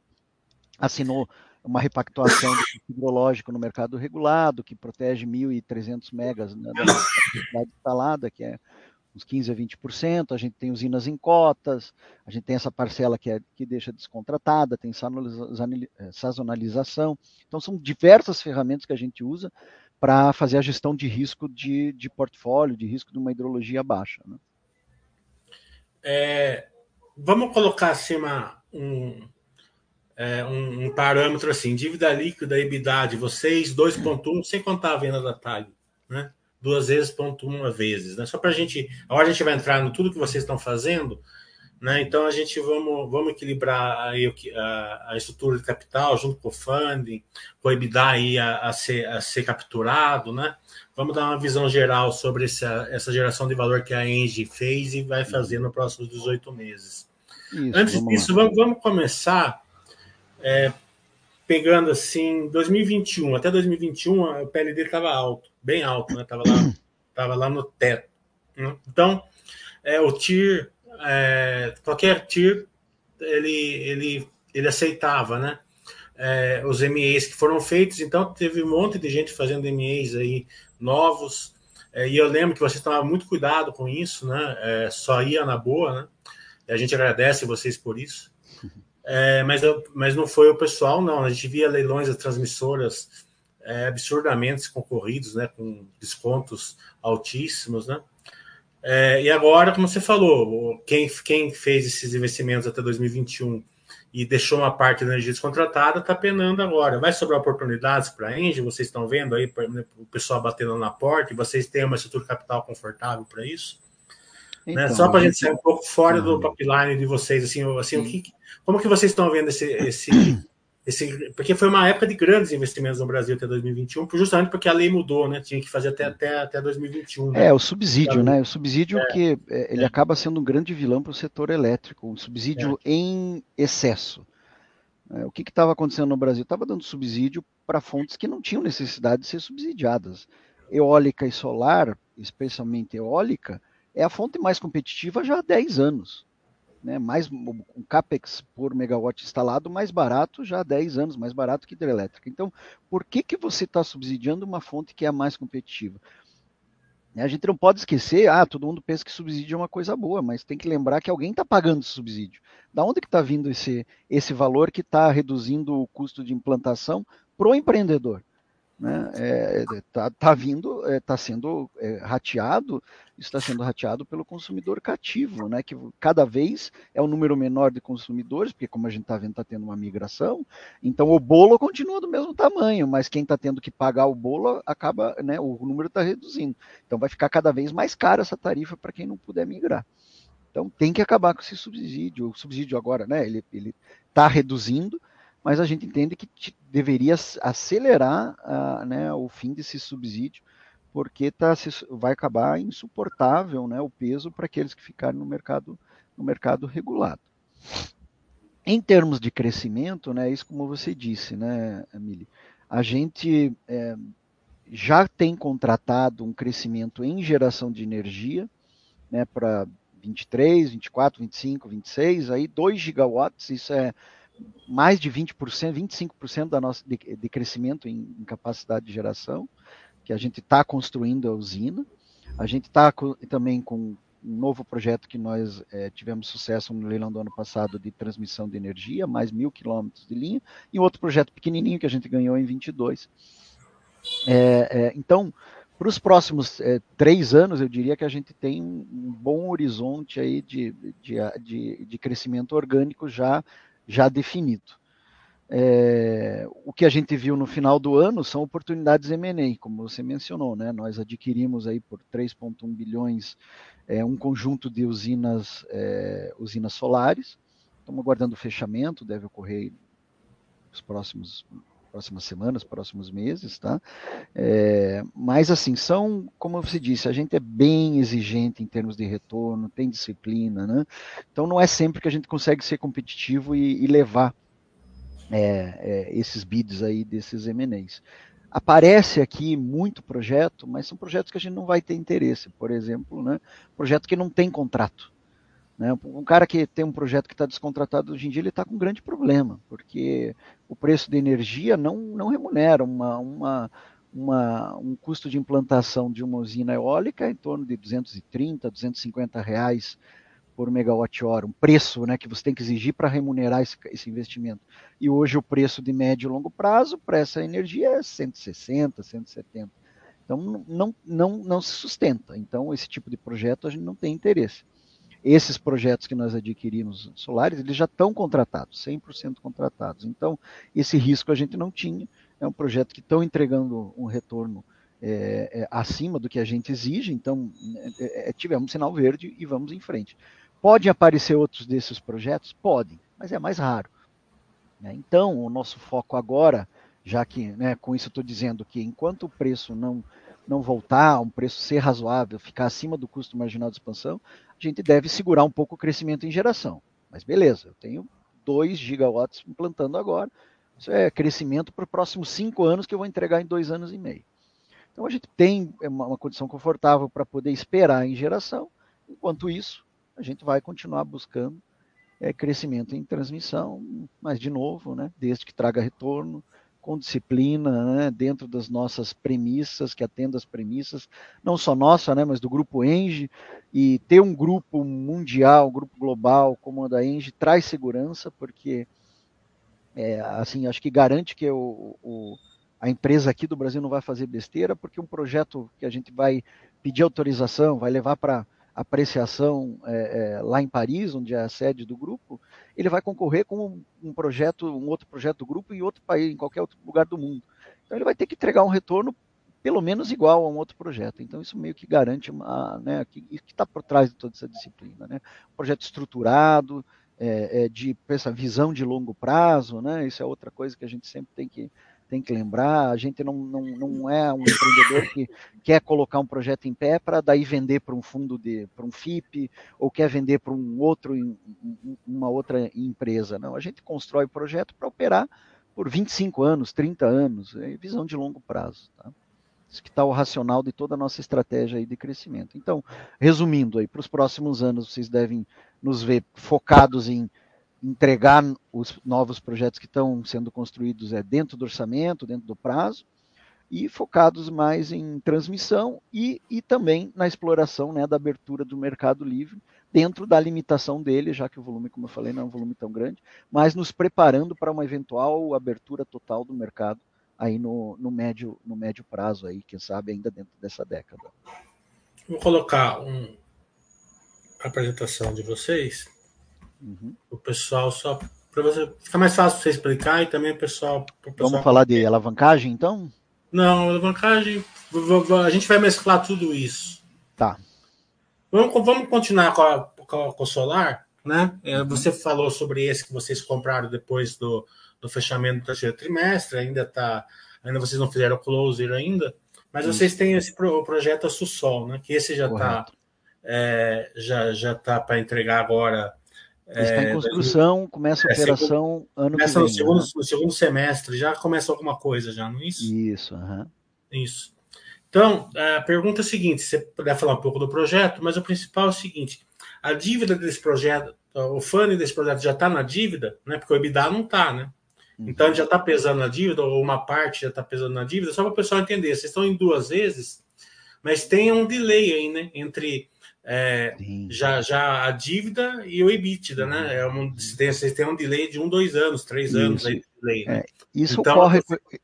assinou uma repactuação do hidrológico no mercado regulado, que protege 1.300 megas né, da capacidade instalada, que é uns 15 a 20%, a gente tem usinas em cotas, a gente tem essa parcela que, é, que deixa descontratada, tem eh, sazonalização. Então, são diversas ferramentas que a gente usa para fazer a gestão de risco de, de portfólio, de risco de uma hidrologia baixa. Né? É, vamos colocar acima um, é, um, um, parâmetro assim, dívida líquida, EBITDA de vocês, 2.1, sem contar a venda da TAG, né? Duas vezes, ponto uma vezes, né? Só para a gente, agora a gente vai entrar no tudo que vocês estão fazendo, né? Então a gente vamos, vamos equilibrar aí a, a estrutura de capital junto com o funding, com o EBITDA aí a, a, ser, a ser capturado, né? Vamos dar uma visão geral sobre essa, essa geração de valor que a Engie fez e vai fazer nos próximos 18 meses. Isso, Antes vamos disso, vamos, vamos, começar é, pegando assim, 2021, até 2021 o PLD estava alto, bem alto, né? Estava lá, tava lá no teto. Né? Então, é, o TIR, é, qualquer TIR, ele, ele, ele aceitava, né? É, os MEs que foram feitos, então teve um monte de gente fazendo MEs aí novos. É, e eu lembro que vocês tomavam muito cuidado com isso, né? É, só ia na boa, né? E a gente agradece vocês por isso. É, mas, eu, mas não foi o pessoal, não. A gente via leilões das transmissoras é, absurdamente concorridos, né? Com descontos altíssimos, né? É, e agora, como você falou, quem, quem fez esses investimentos até 2021 e deixou uma parte da energia descontratada, está penando agora. Vai sobrar oportunidades para a Engie? Vocês estão vendo aí o pessoal batendo na porta e vocês têm uma estrutura capital confortável para isso? Né? Então, né? Só para a gente sair um pouco fora do pipeline de vocês, assim, assim o que, como que vocês estão vendo esse, esse, esse, porque foi uma época de grandes investimentos no Brasil até 2021, justamente porque a lei mudou, né? Tinha que fazer até, até, até 2021. Né? É, o subsídio, né? O subsídio é, que é, ele é. acaba sendo um grande vilão para o setor elétrico, um subsídio é. em excesso. É, o que estava acontecendo no Brasil? Estava dando subsídio para fontes que não tinham necessidade de ser subsidiadas. Eólica e solar, especialmente eólica, é a fonte mais competitiva já há 10 anos né, mais um capex por megawatt instalado mais barato já há 10 anos, mais barato que hidrelétrica. Então, por que, que você está subsidiando uma fonte que é a mais competitiva? A gente não pode esquecer, ah, todo mundo pensa que subsídio é uma coisa boa, mas tem que lembrar que alguém está pagando subsídio. Da onde que está vindo esse, esse valor que está reduzindo o custo de implantação para o empreendedor? Né, é, tá, tá vindo, está é, tá sendo é, rateado, está sendo rateado pelo consumidor cativo, né, que cada vez é um número menor de consumidores, porque como a gente está vendo, está tendo uma migração, então o bolo continua do mesmo tamanho, mas quem está tendo que pagar o bolo acaba, né, o número está reduzindo. Então vai ficar cada vez mais cara essa tarifa para quem não puder migrar. Então tem que acabar com esse subsídio. O subsídio agora, né, ele está reduzindo, mas a gente entende que deveria acelerar uh, né, o fim desse subsídio, porque tá, vai acabar insuportável né, o peso para aqueles que ficarem no mercado, no mercado regulado. Em termos de crescimento, né, isso como você disse, né, Emílio, a gente é, já tem contratado um crescimento em geração de energia né, para 23, 24, 25, 26, aí 2 gigawatts, isso é mais de 20%, 25% da nossa, de, de crescimento em, em, capacidade de geração, que a gente está construindo a usina. A gente está também com um novo projeto que nós é, tivemos sucesso no leilão do ano passado de transmissão de energia, mais mil quilômetros de linha, e outro projeto pequenininho que a gente ganhou em 22. É, é, então, para os próximos é, três anos, eu diria que a gente tem um bom horizonte aí de, de, de, de crescimento orgânico já, já definido. É, o que a gente viu no final do ano são oportunidades M&A, como você mencionou, né? Nós adquirimos aí por 3,1 bilhões é, um conjunto de usinas, é, usinas solares. Estamos aguardando o fechamento, deve ocorrer nos próximos próximas semanas, próximos meses, tá? É, mas assim, são, como você disse, a gente é bem exigente em termos de retorno, tem disciplina, né? Então não é sempre que a gente consegue ser competitivo e, e levar é, é, esses bids aí desses M&As. Aparece aqui muito projeto, mas são projetos que a gente não vai ter interesse. Por exemplo, né, projeto que não tem contrato. Né? Um cara que tem um projeto que está descontratado hoje em dia, ele está com um grande problema, porque o preço de energia não, não remunera uma, uma, uma, um custo de implantação de uma usina eólica em torno de 230, 250 reais por megawatt-hora, um preço né, que você tem que exigir para remunerar esse, esse, investimento. E hoje o preço de médio e longo prazo para essa energia é 160, 170. Então não, não, não se sustenta. Então esse tipo de projeto a gente não tem interesse esses projetos que nós adquirimos solares, eles já estão contratados, 100% contratados. Então, esse risco a gente não tinha. É um projeto que estão entregando um retorno é, é, acima do que a gente exige, então é, é, tivemos um sinal verde e vamos em frente. Podem aparecer outros desses projetos? Podem, mas é mais raro. Né? Então, o nosso foco agora, já que né, com isso estou dizendo que enquanto o preço não, não voltar, um preço ser razoável, ficar acima do custo marginal de expansão, a gente deve segurar um pouco o crescimento em geração. Mas beleza, eu tenho 2 gigawatts implantando agora. Isso é crescimento para os próximos cinco anos que eu vou entregar em dois anos e meio. Então a gente tem uma, uma condição confortável para poder esperar em geração. Enquanto isso, a gente vai continuar buscando é, crescimento em transmissão, mas de novo, né, desde que traga retorno, com disciplina, né, dentro das nossas premissas, que atenda as premissas, não só nossa, né, mas do grupo Enge, e ter um grupo mundial, um grupo global como a da Enge traz segurança, porque é, assim, acho que garante que o, o, a empresa aqui do Brasil não vai fazer besteira, porque um projeto que a gente vai pedir autorização, vai levar para apreciação é, é, lá em Paris, onde é a sede do grupo, ele vai concorrer com um projeto, um outro projeto do grupo em outro país, em qualquer outro lugar do mundo. Então ele vai ter que entregar um retorno pelo menos igual a um outro projeto. Então isso meio que garante uma, né, que está por trás de toda essa disciplina, né? Um projeto estruturado, é, é, de essa visão de longo prazo, né? Isso é outra coisa que a gente sempre tem que tem que lembrar, a gente não, não, não é um empreendedor que quer colocar um projeto em pé para daí vender para um fundo de para um FIP ou quer vender para um outro uma outra empresa, não. A gente constrói o projeto para operar por 25 anos, 30 anos, é visão de longo prazo, tá? Isso que está o racional de toda a nossa estratégia aí de crescimento. Então, resumindo aí, para os próximos anos, vocês devem nos ver focados em entregar os novos projetos que estão sendo construídos é dentro do orçamento, dentro do prazo, e focados mais em transmissão e, e também na exploração né, da abertura do mercado livre, dentro da limitação dele, já que o volume, como eu falei, não é um volume tão grande, mas nos preparando para uma eventual abertura total do mercado aí no, no, médio, no médio prazo, aí, quem sabe ainda dentro dessa década. Vou colocar um, a apresentação de vocês Uhum. O pessoal só para você ficar mais fácil você explicar e também o pessoal, o pessoal. Vamos falar de alavancagem então? Não, alavancagem a gente vai mesclar tudo isso. Tá. Vamos, vamos continuar com, a, com, o solar, né? É, uhum. Você falou sobre esse que vocês compraram depois do, do fechamento do terceiro trimestre, ainda tá, ainda vocês não fizeram closer ainda, mas vocês têm esse pro, projeto Sussol, né? Que esse já está é, já já tá para entregar agora Está em construção, começa a operação segundo, ano começa que vem. No segundo, né? no segundo semestre, já começa alguma coisa, já, não é isso? Isso, uhum. Isso. Então, a pergunta é a seguinte: se você puder falar um pouco do projeto, mas o principal é o seguinte: a dívida desse projeto, o funding desse projeto já está na dívida, né? Porque o EBITDA não está, né? Uhum. Então já está pesando na dívida, ou uma parte já está pesando na dívida, só para o pessoal entender. Vocês estão em duas vezes, mas tem um delay aí, né? Entre é, já, já a dívida e o EBITDA, né? É uma, vocês têm um delay de um, dois anos, três isso. anos aí. Delay, né? é, isso, então, ocorre,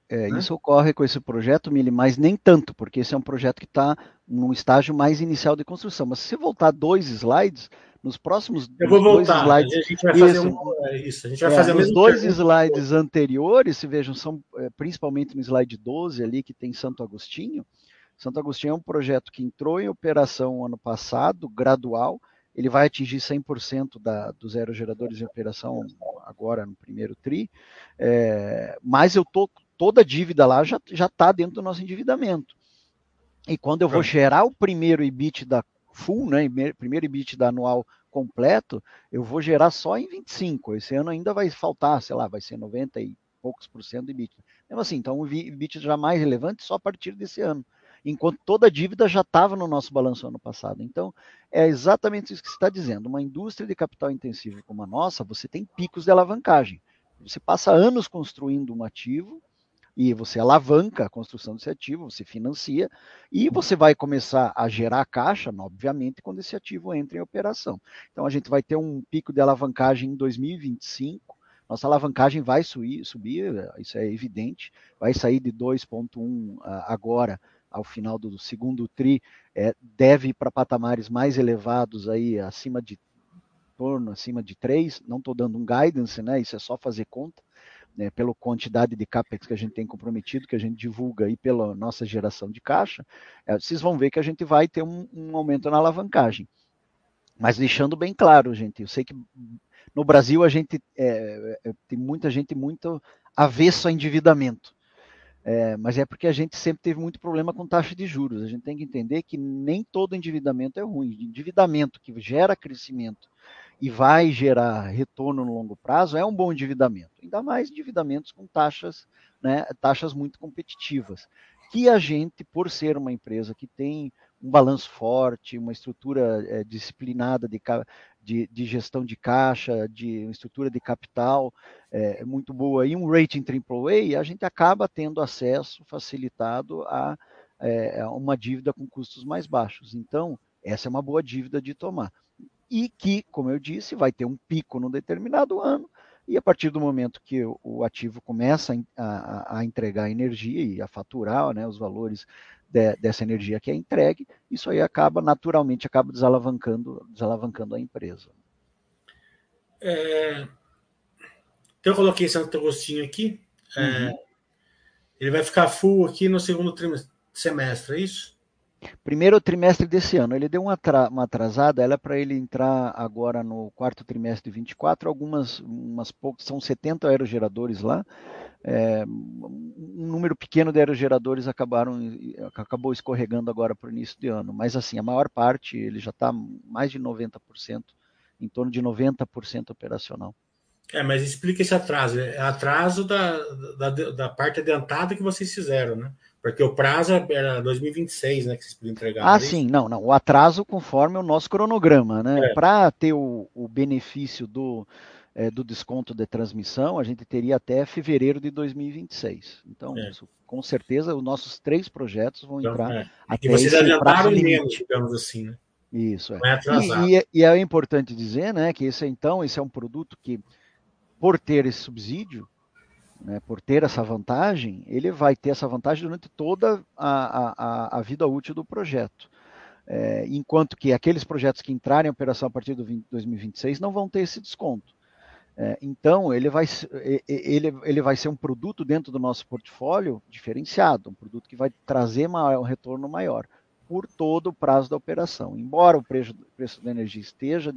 é, né? isso ocorre com esse projeto, Mili, mas nem tanto, porque esse é um projeto que está num estágio mais inicial de construção. Mas se você voltar dois slides, nos próximos Eu vou voltar. Dois slides, a gente vai fazer isso, um, é isso, a gente vai é, Os dois pergunta. slides anteriores, se vejam, são é, principalmente no slide 12 ali, que tem Santo Agostinho, Santo Agostinho é um projeto que entrou em operação ano passado, gradual. Ele vai atingir 100% da, dos aerogeradores em operação agora no primeiro TRI. É, mas eu tô, toda a dívida lá já está dentro do nosso endividamento. E quando eu vou é. gerar o primeiro EBIT da full, né, primeiro EBIT da anual completo, eu vou gerar só em 25. Esse ano ainda vai faltar, sei lá, vai ser 90 e poucos por cento de EBIT. Mesmo assim, então o EBIT já mais relevante só a partir desse ano enquanto toda a dívida já estava no nosso balanço ano passado. Então, é exatamente isso que você está dizendo. Uma indústria de capital intensivo como a nossa, você tem picos de alavancagem. Você passa anos construindo um ativo e você alavanca a construção desse ativo, você financia e você vai começar a gerar caixa, obviamente, quando esse ativo entra em operação. Então, a gente vai ter um pico de alavancagem em 2025 nossa alavancagem vai subir, subir, isso é evidente, vai sair de 2,1 agora ao final do segundo tri é, deve ir para patamares mais elevados aí, acima de torno, acima de 3, não estou dando um guidance, né? Isso é só fazer conta, né, pela quantidade de capex que a gente tem comprometido, que a gente divulga aí pela nossa geração de caixa, é, vocês vão ver que a gente vai ter um, um aumento na alavancagem. Mas deixando bem claro, gente, eu sei que no Brasil a gente é, é, tem muita gente muito avesso a endividamento. É, mas é porque a gente sempre teve muito problema com taxa de juros. A gente tem que entender que nem todo endividamento é ruim. Endividamento que gera crescimento e vai gerar retorno no longo prazo é um bom endividamento. Ainda mais endividamentos com taxas, né, taxas muito competitivas. Que a gente, por ser uma empresa que tem um balanço forte, uma estrutura é, disciplinada de, de, de, gestão de caixa, de estrutura de capital é, muito boa e um rating AAA, a gente acaba tendo acesso facilitado a, é, a uma dívida com custos mais baixos. Então, essa é uma boa dívida de tomar. E que, como eu disse, vai ter um pico num determinado ano, e a partir do momento que o ativo começa a, a, a entregar energia e a faturar né, os valores de, dessa energia que é entregue, isso aí acaba naturalmente acaba desalavancando, desalavancando a empresa. É, então eu coloquei Santo Agostinho aqui. É, uhum. É, ele vai ficar full aqui no segundo semestre, é isso? Primeiro trimestre desse ano. Ele deu uma, uma atrasada, ela é para ele entrar agora no quarto trimestre de 24. Algumas, umas poucas, são 70 aerogeradores lá é, um número pequeno de aerogeradores acabaram acabou escorregando agora para o início de ano, mas assim, a maior parte, ele já está mais de 90%, em torno de 90% operacional. É, mas explica esse atraso. É atraso da, da, da, parte adiantada que vocês fizeram, né? Porque o prazo era 2026, né? Que vocês podiam entregar. Ah, sim, não, não. O atraso conforme o nosso cronograma, né? É. Para ter o, o benefício do, é, do desconto de transmissão, a gente teria até fevereiro de 2026. Então, é. isso, com certeza, os nossos três projetos vão então, entrar é. até e vocês adiantaram menos, digamos assim, né? Isso, é. é e, e, e, é importante dizer, né, que esse, então, esse é um produto que, por ter esse subsídio, né, por ter essa vantagem, ele vai ter essa vantagem durante toda a, a, a vida útil do projeto. É, enquanto que aqueles projetos que entrarem em operação a partir 20, 2026 não vão ter esse desconto. É, então, ele vai, ele, ele vai ser um produto dentro do nosso portfólio diferenciado, um produto que vai trazer maior, um retorno maior por todo o prazo da operação. Embora o preço, preço da energia esteja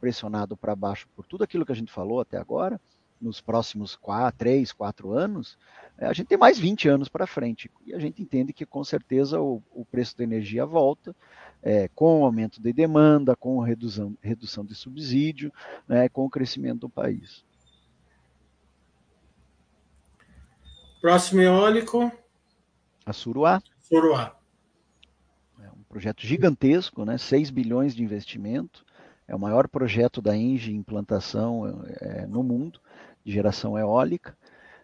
pressionado para baixo por tudo aquilo que a gente falou até agora, nos próximos quatro, três, quatro anos, a gente tem mais 20 anos para frente. E a gente entende que com certeza o, o preço da energia volta, é, com o aumento de demanda, com a redução, redução de subsídio, né, com o crescimento do país. Próximo eólico. A Suruá. Suruá. É um projeto gigantesco, né? 6 bilhões de investimento. É o maior projeto da Engie em implantação é, no mundo de geração eólica.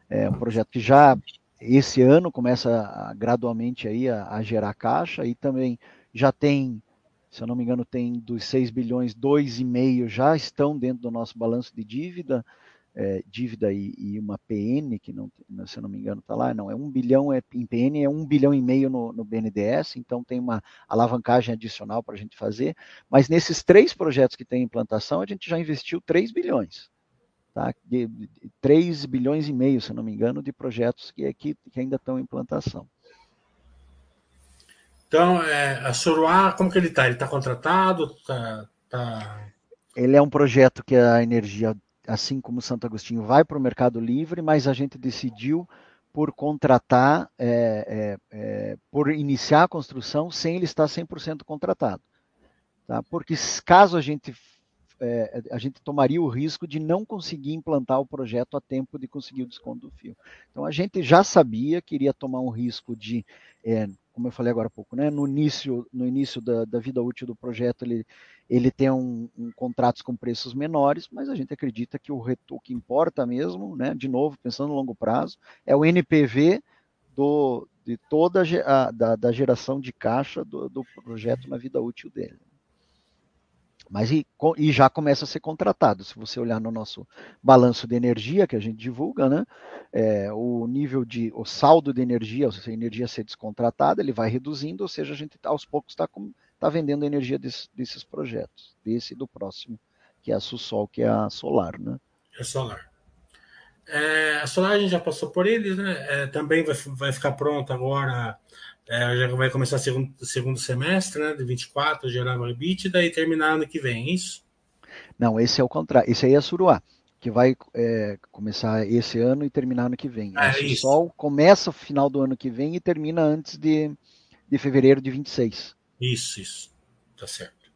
É um projeto que já esse ano começa a, gradualmente aí a, a, gerar caixa e também já tem, se eu não me engano, tem dos 6 bilhões, 2,5 já estão dentro do nosso balanço de dívida, é, dívida e, e, uma PN, que não, se eu não me engano está lá, não, é 1 bilhão é, em PN, é 1 bilhão e meio no, no BNDES, então tem uma alavancagem adicional para a gente fazer, mas nesses três projetos que tem implantação, a gente já investiu 3 bilhões tá? de, de 3 bilhões e meio, se não me engano, de projetos que, que, que ainda estão em implantação. Então, é, a Soroá, como que ele está? Ele está contratado? Tá, tá... Ele é um projeto que a energia, assim como Santo Agostinho, vai para o mercado livre, mas a gente decidiu por contratar, é, é, é por iniciar a construção sem ele estar 100% contratado. Tá? Porque caso a gente é, a gente tomaria o risco de não conseguir implantar o projeto a tempo de conseguir o desconto do fio. Então a gente já sabia que iria tomar um risco de, é, como eu falei agora há pouco, né, no início, no início da, da vida útil do projeto ele, ele tem um, um, contratos com preços menores, mas a gente acredita que o, o que importa mesmo, né, de novo, pensando no longo prazo, é o NPV do, de toda a, da, da geração de caixa do, do projeto na vida útil dele. Mas e, e, já começa a ser contratado. Se você olhar no nosso balanço de energia que a gente divulga, né, é, o nível de, o saldo de energia, ou seja, a energia ser descontratada, ele vai reduzindo, ou seja, a gente aos poucos está tá vendendo energia desse, desses projetos, desse e do próximo, que é a Sussol, que é a solar, né? É solar. É, a solar a gente já passou por eles, né? É, também vai, vai ficar pronta agora é, já vai começar segundo, segundo semestre, né? De 24, gerar o EBITDA e terminar ano que vem, é isso? Não, esse é o contrário. Esse aí é a Suruá, que vai é, começar esse ano e terminar ano que vem. Ah, é o Sol começa no final do ano que vem e termina antes de, de fevereiro de 26. Isso, isso. Tá certo.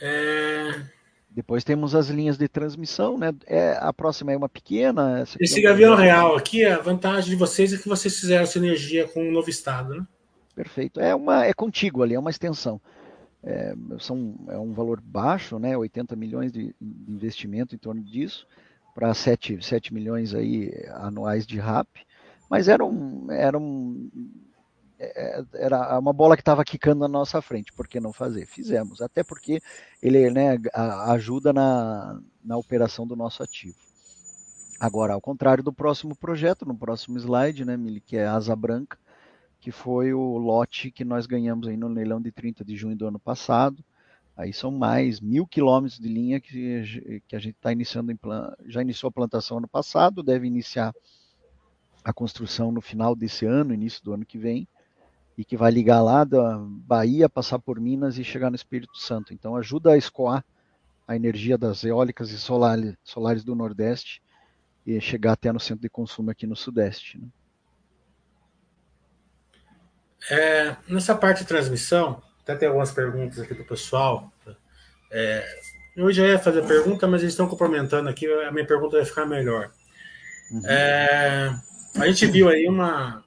É... Depois temos as linhas de transmissão, né? É, a próxima é uma pequena. Esse é Gavião Real aqui, a vantagem de vocês é que vocês fizeram essa energia com um novo estado, né? Perfeito. É, uma, é contíguo ali, é uma extensão. É, são, é um valor baixo, né? 80 milhões de, de investimento em torno disso, para 7, 7 milhões aí anuais de RAP. Mas era um, era um é, era uma bola que estava quicando na nossa frente, por que não fazer? Fizemos, até porque ele né, ajuda na, na operação do nosso ativo. Agora, ao contrário do próximo projeto, no próximo slide, né, que é a Asa Branca, que foi o lote que nós ganhamos aí no leilão de 30 de junho do ano passado. Aí são mais mil quilômetros de linha que, que a gente está iniciando, já iniciou a plantação ano passado, deve iniciar a construção no final desse ano, início do ano que vem e que vai ligar lá da Bahia, passar por Minas e chegar no Espírito Santo. Então ajuda a escoar a energia das eólicas e solares, solares do Nordeste e chegar até no centro de consumo aqui no Sudeste. Né? É, nessa parte de transmissão, até tem algumas perguntas aqui do pessoal. É, eu já ia fazer a pergunta, mas eles estão complementando aqui, a minha pergunta vai ficar melhor. Uhum. É, a gente viu aí uma,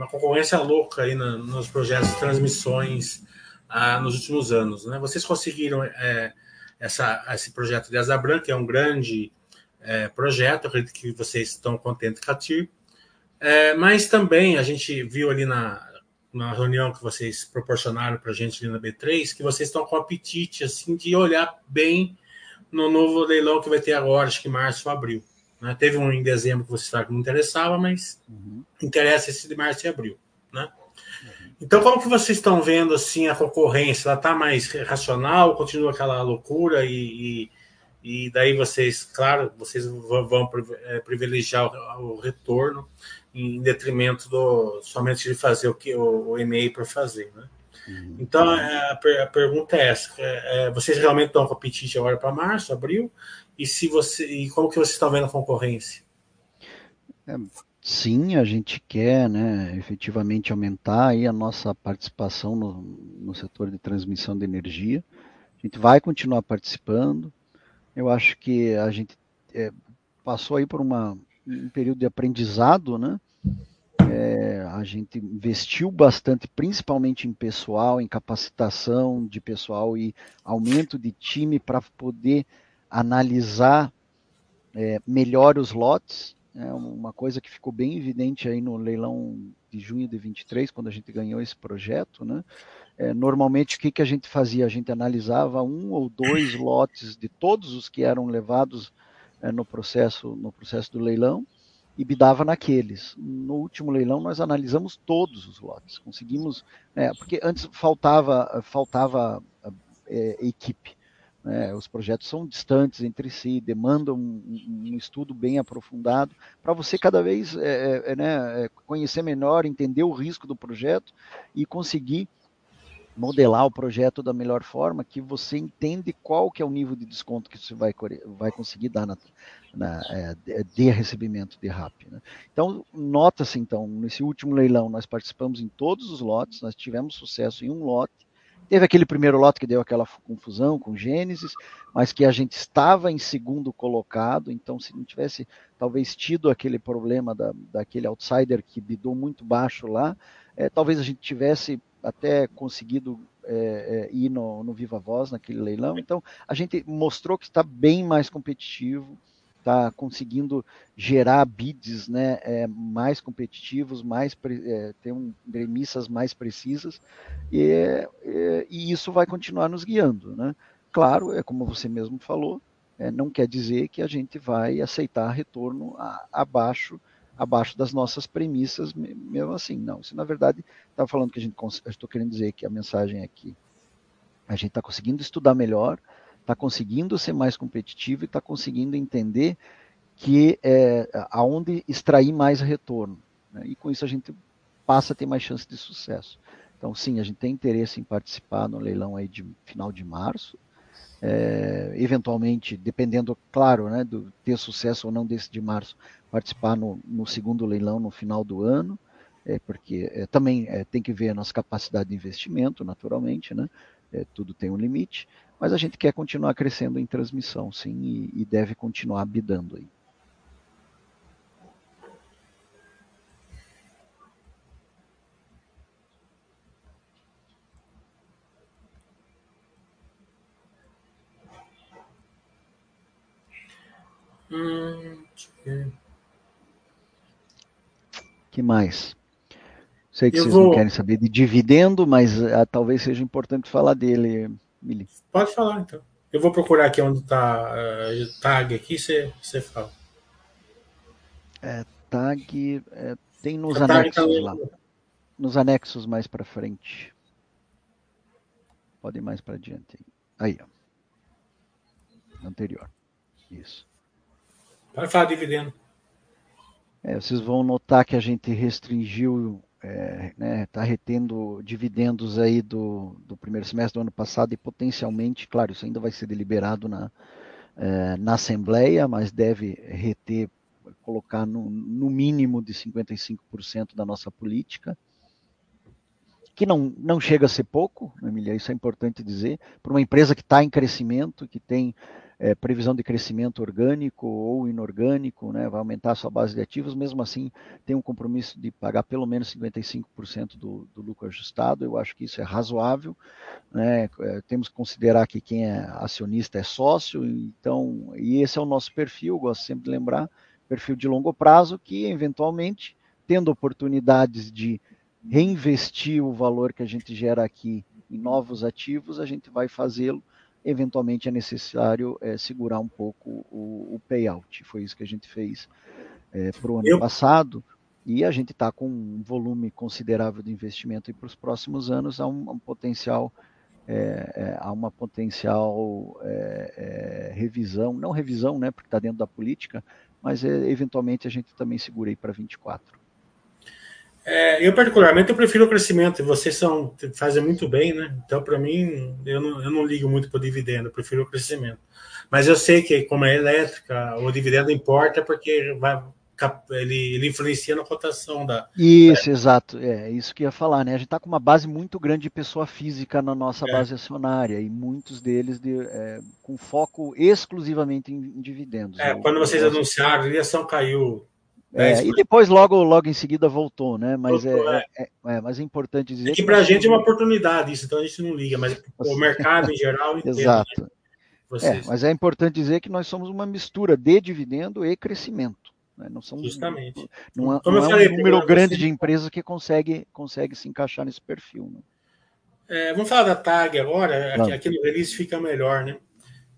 uma concorrência louca aí nos projetos de transmissões ah, nos últimos anos. Né? Vocês conseguiram é, essa, esse projeto de Asa Branca, que é um grande é, projeto, acredito que vocês estão contentes com a TIR, é, mas também a gente viu ali na, na reunião que vocês proporcionaram para a gente ali na B3, que vocês estão com apetite assim, de olhar bem no novo leilão que vai ter agora, acho que março abril. Né? Teve um em dezembro que você sabe que não interessava, mas uhum. interessa esse de março e abril. Né? Uhum. Então, como que vocês estão vendo assim a concorrência? Ela está mais racional? Continua aquela loucura e, e, e, daí vocês, claro, vocês vão é, privilegiar o, o retorno em detrimento do somente de fazer o que o, o e-mail para fazer, né? Uhum. Então a, a, pergunta é essa: é, é, vocês realmente estão com apetite agora para março, abril? e se você e como que vocês estão vendo a concorrência? É, sim, a gente quer, né, efetivamente aumentar aí a nossa participação no, no setor de transmissão de energia. A gente vai continuar participando. Eu acho que a gente é, passou aí por uma, um período de aprendizado, né? É, a gente investiu bastante, principalmente em pessoal, em capacitação de pessoal e aumento de time para poder analisar é, melhor os lotes. É uma coisa que ficou bem evidente aí no leilão de junho de 23, quando a gente ganhou esse projeto, né? É, normalmente o que, que a gente fazia? A gente analisava um ou dois lotes de todos os que eram levados é, no processo no processo do leilão e bidava naqueles. No último leilão nós analisamos todos os lotes, conseguimos, é, porque antes faltava faltava é, equipe. Né? Os projetos são distantes entre si, demandam um, um estudo bem aprofundado para você cada vez é, é né, conhecer melhor, entender o risco do projeto e conseguir modelar o projeto da melhor forma, que você entende qual que é o nível de desconto que você vai, vai conseguir dar na, na é, de recebimento de RAP. Né? Então, nota-se então, nesse último leilão, nós participamos em todos os lotes, nós tivemos sucesso em um lote, teve aquele primeiro lote que deu aquela confusão com Gênesis, mas que a gente estava em segundo colocado, então se não tivesse talvez tido aquele problema da, daquele outsider que bidou muito baixo lá, é, talvez a gente tivesse até conseguido é, é, ir no, no, Viva Voz naquele leilão. Então, a gente mostrou que está bem mais competitivo, está conseguindo gerar bids né, é, mais competitivos, mais é, ter um, premissas mais precisas, e, é, e, isso vai continuar nos guiando. Né? Claro, é como você mesmo falou, é, não quer dizer que a gente vai aceitar retorno a, abaixo abaixo das nossas premissas, mesmo assim. Não, isso na verdade está falando que a gente estou querendo dizer que a mensagem é que a gente está conseguindo estudar melhor, está conseguindo ser mais competitivo e está conseguindo entender que é, aonde extrair mais retorno. Né? E com isso a gente passa a ter mais chance de sucesso. Então, sim, a gente tem interesse em participar no leilão aí de final de março. É, eventualmente, dependendo, claro, né, do ter sucesso ou não desse de março, participar no, no segundo leilão no final do ano, é, porque é, também é, tem que ver a nossa capacidade de investimento, naturalmente, né? É, tudo tem um limite, mas a gente quer continuar crescendo em transmissão, sim, e, e deve continuar bidando aí. Hum, que mais? Sei que eu vocês vou... não querem saber de dividendo, mas uh, talvez seja importante falar dele, Mili. Pode falar, então. Eu vou procurar aqui onde está uh, ah, tag aqui, você, fala. É, tag é, tem nos A anexos tá lá. Nos anexos mais para frente. Pode ir mais para adiante. Aí, ó. Anterior. Isso. Pode falar dividendo. É, vocês vão notar que a gente restringiu, é, né, está retendo dividendos aí do, do primeiro semestre do ano passado e potencialmente, claro, isso ainda vai ser deliberado na, é, na Assembleia, mas deve reter, colocar no, no mínimo de 55% da nossa política, que não, não chega a ser pouco, né, Emília, isso é importante dizer, para uma empresa que está em crescimento, que tem é, previsão de crescimento orgânico ou inorgânico, né, vai aumentar a sua base de ativos, mesmo assim tem um compromisso de pagar pelo menos 55% do, do lucro ajustado, eu acho que isso é razoável, né, é, temos que considerar que quem é acionista é sócio, então, e esse é o nosso perfil, gosto sempre de lembrar, perfil de longo prazo, que eventualmente, tendo oportunidades de reinvestir o valor que a gente gera aqui em novos ativos, a gente vai fazê-lo eventualmente é necessário é, segurar um pouco o, o, payout. Foi isso que a gente fez é, para o ano Eu... passado. E a gente está com um volume considerável de investimento para os próximos anos, há um, um potencial, é, é, há uma potencial é, é, revisão, não revisão, né, porque está dentro da política, mas eventualmente a gente também segura aí para 24. É, eu, particularmente, eu prefiro o crescimento. Vocês são, fazem muito bem, né? Então, para mim, eu não, eu não ligo muito para o dividendo, eu prefiro o crescimento. Mas eu sei que, como é elétrica, o dividendo importa porque vai, ele, ele influencia na cotação da. Isso, é. exato. É isso que ia falar, né? A gente está com uma base muito grande de pessoa física na nossa é. base acionária e muitos deles de, é, com foco exclusivamente em, dividendos. É, quando vocês anunciaram, a ação caiu. É, e depois logo, logo em seguida voltou, né? Mas voltou, é, é. é, mas é importante dizer. É que, para a gente é uma oportunidade isso, então a gente não liga, mas o mercado em geral entende. Né? Exato. Né? É, mas é importante dizer que nós somos uma mistura de dividendo e crescimento. Né? Não somos, Justamente. Não, é, não é falei, um número grande de empresas que consegue, consegue se encaixar nesse perfil. Né? É, vamos falar da TAG agora, aqui, aqui, no release fica melhor, né?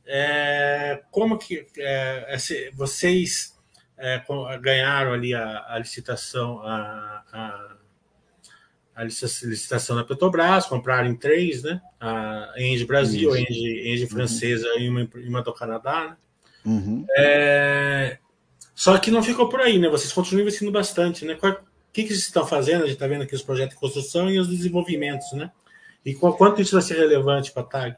É, como que é, vocês é, ganharam ali a, a licitação, a, a a licitação da Petrobras, compraram em três, né? A Engie Brasil, a Engie, Engie uhum. francesa uhum. e uma, uma do Canadá, né? Uhum. É... Só que não ficou por aí, né? Vocês continuam investindo bastante, né? O que, que vocês estão fazendo? A gente está vendo aqui os projetos de construção e os desenvolvimentos, né? E quanto isso vai ser relevante para a TAG?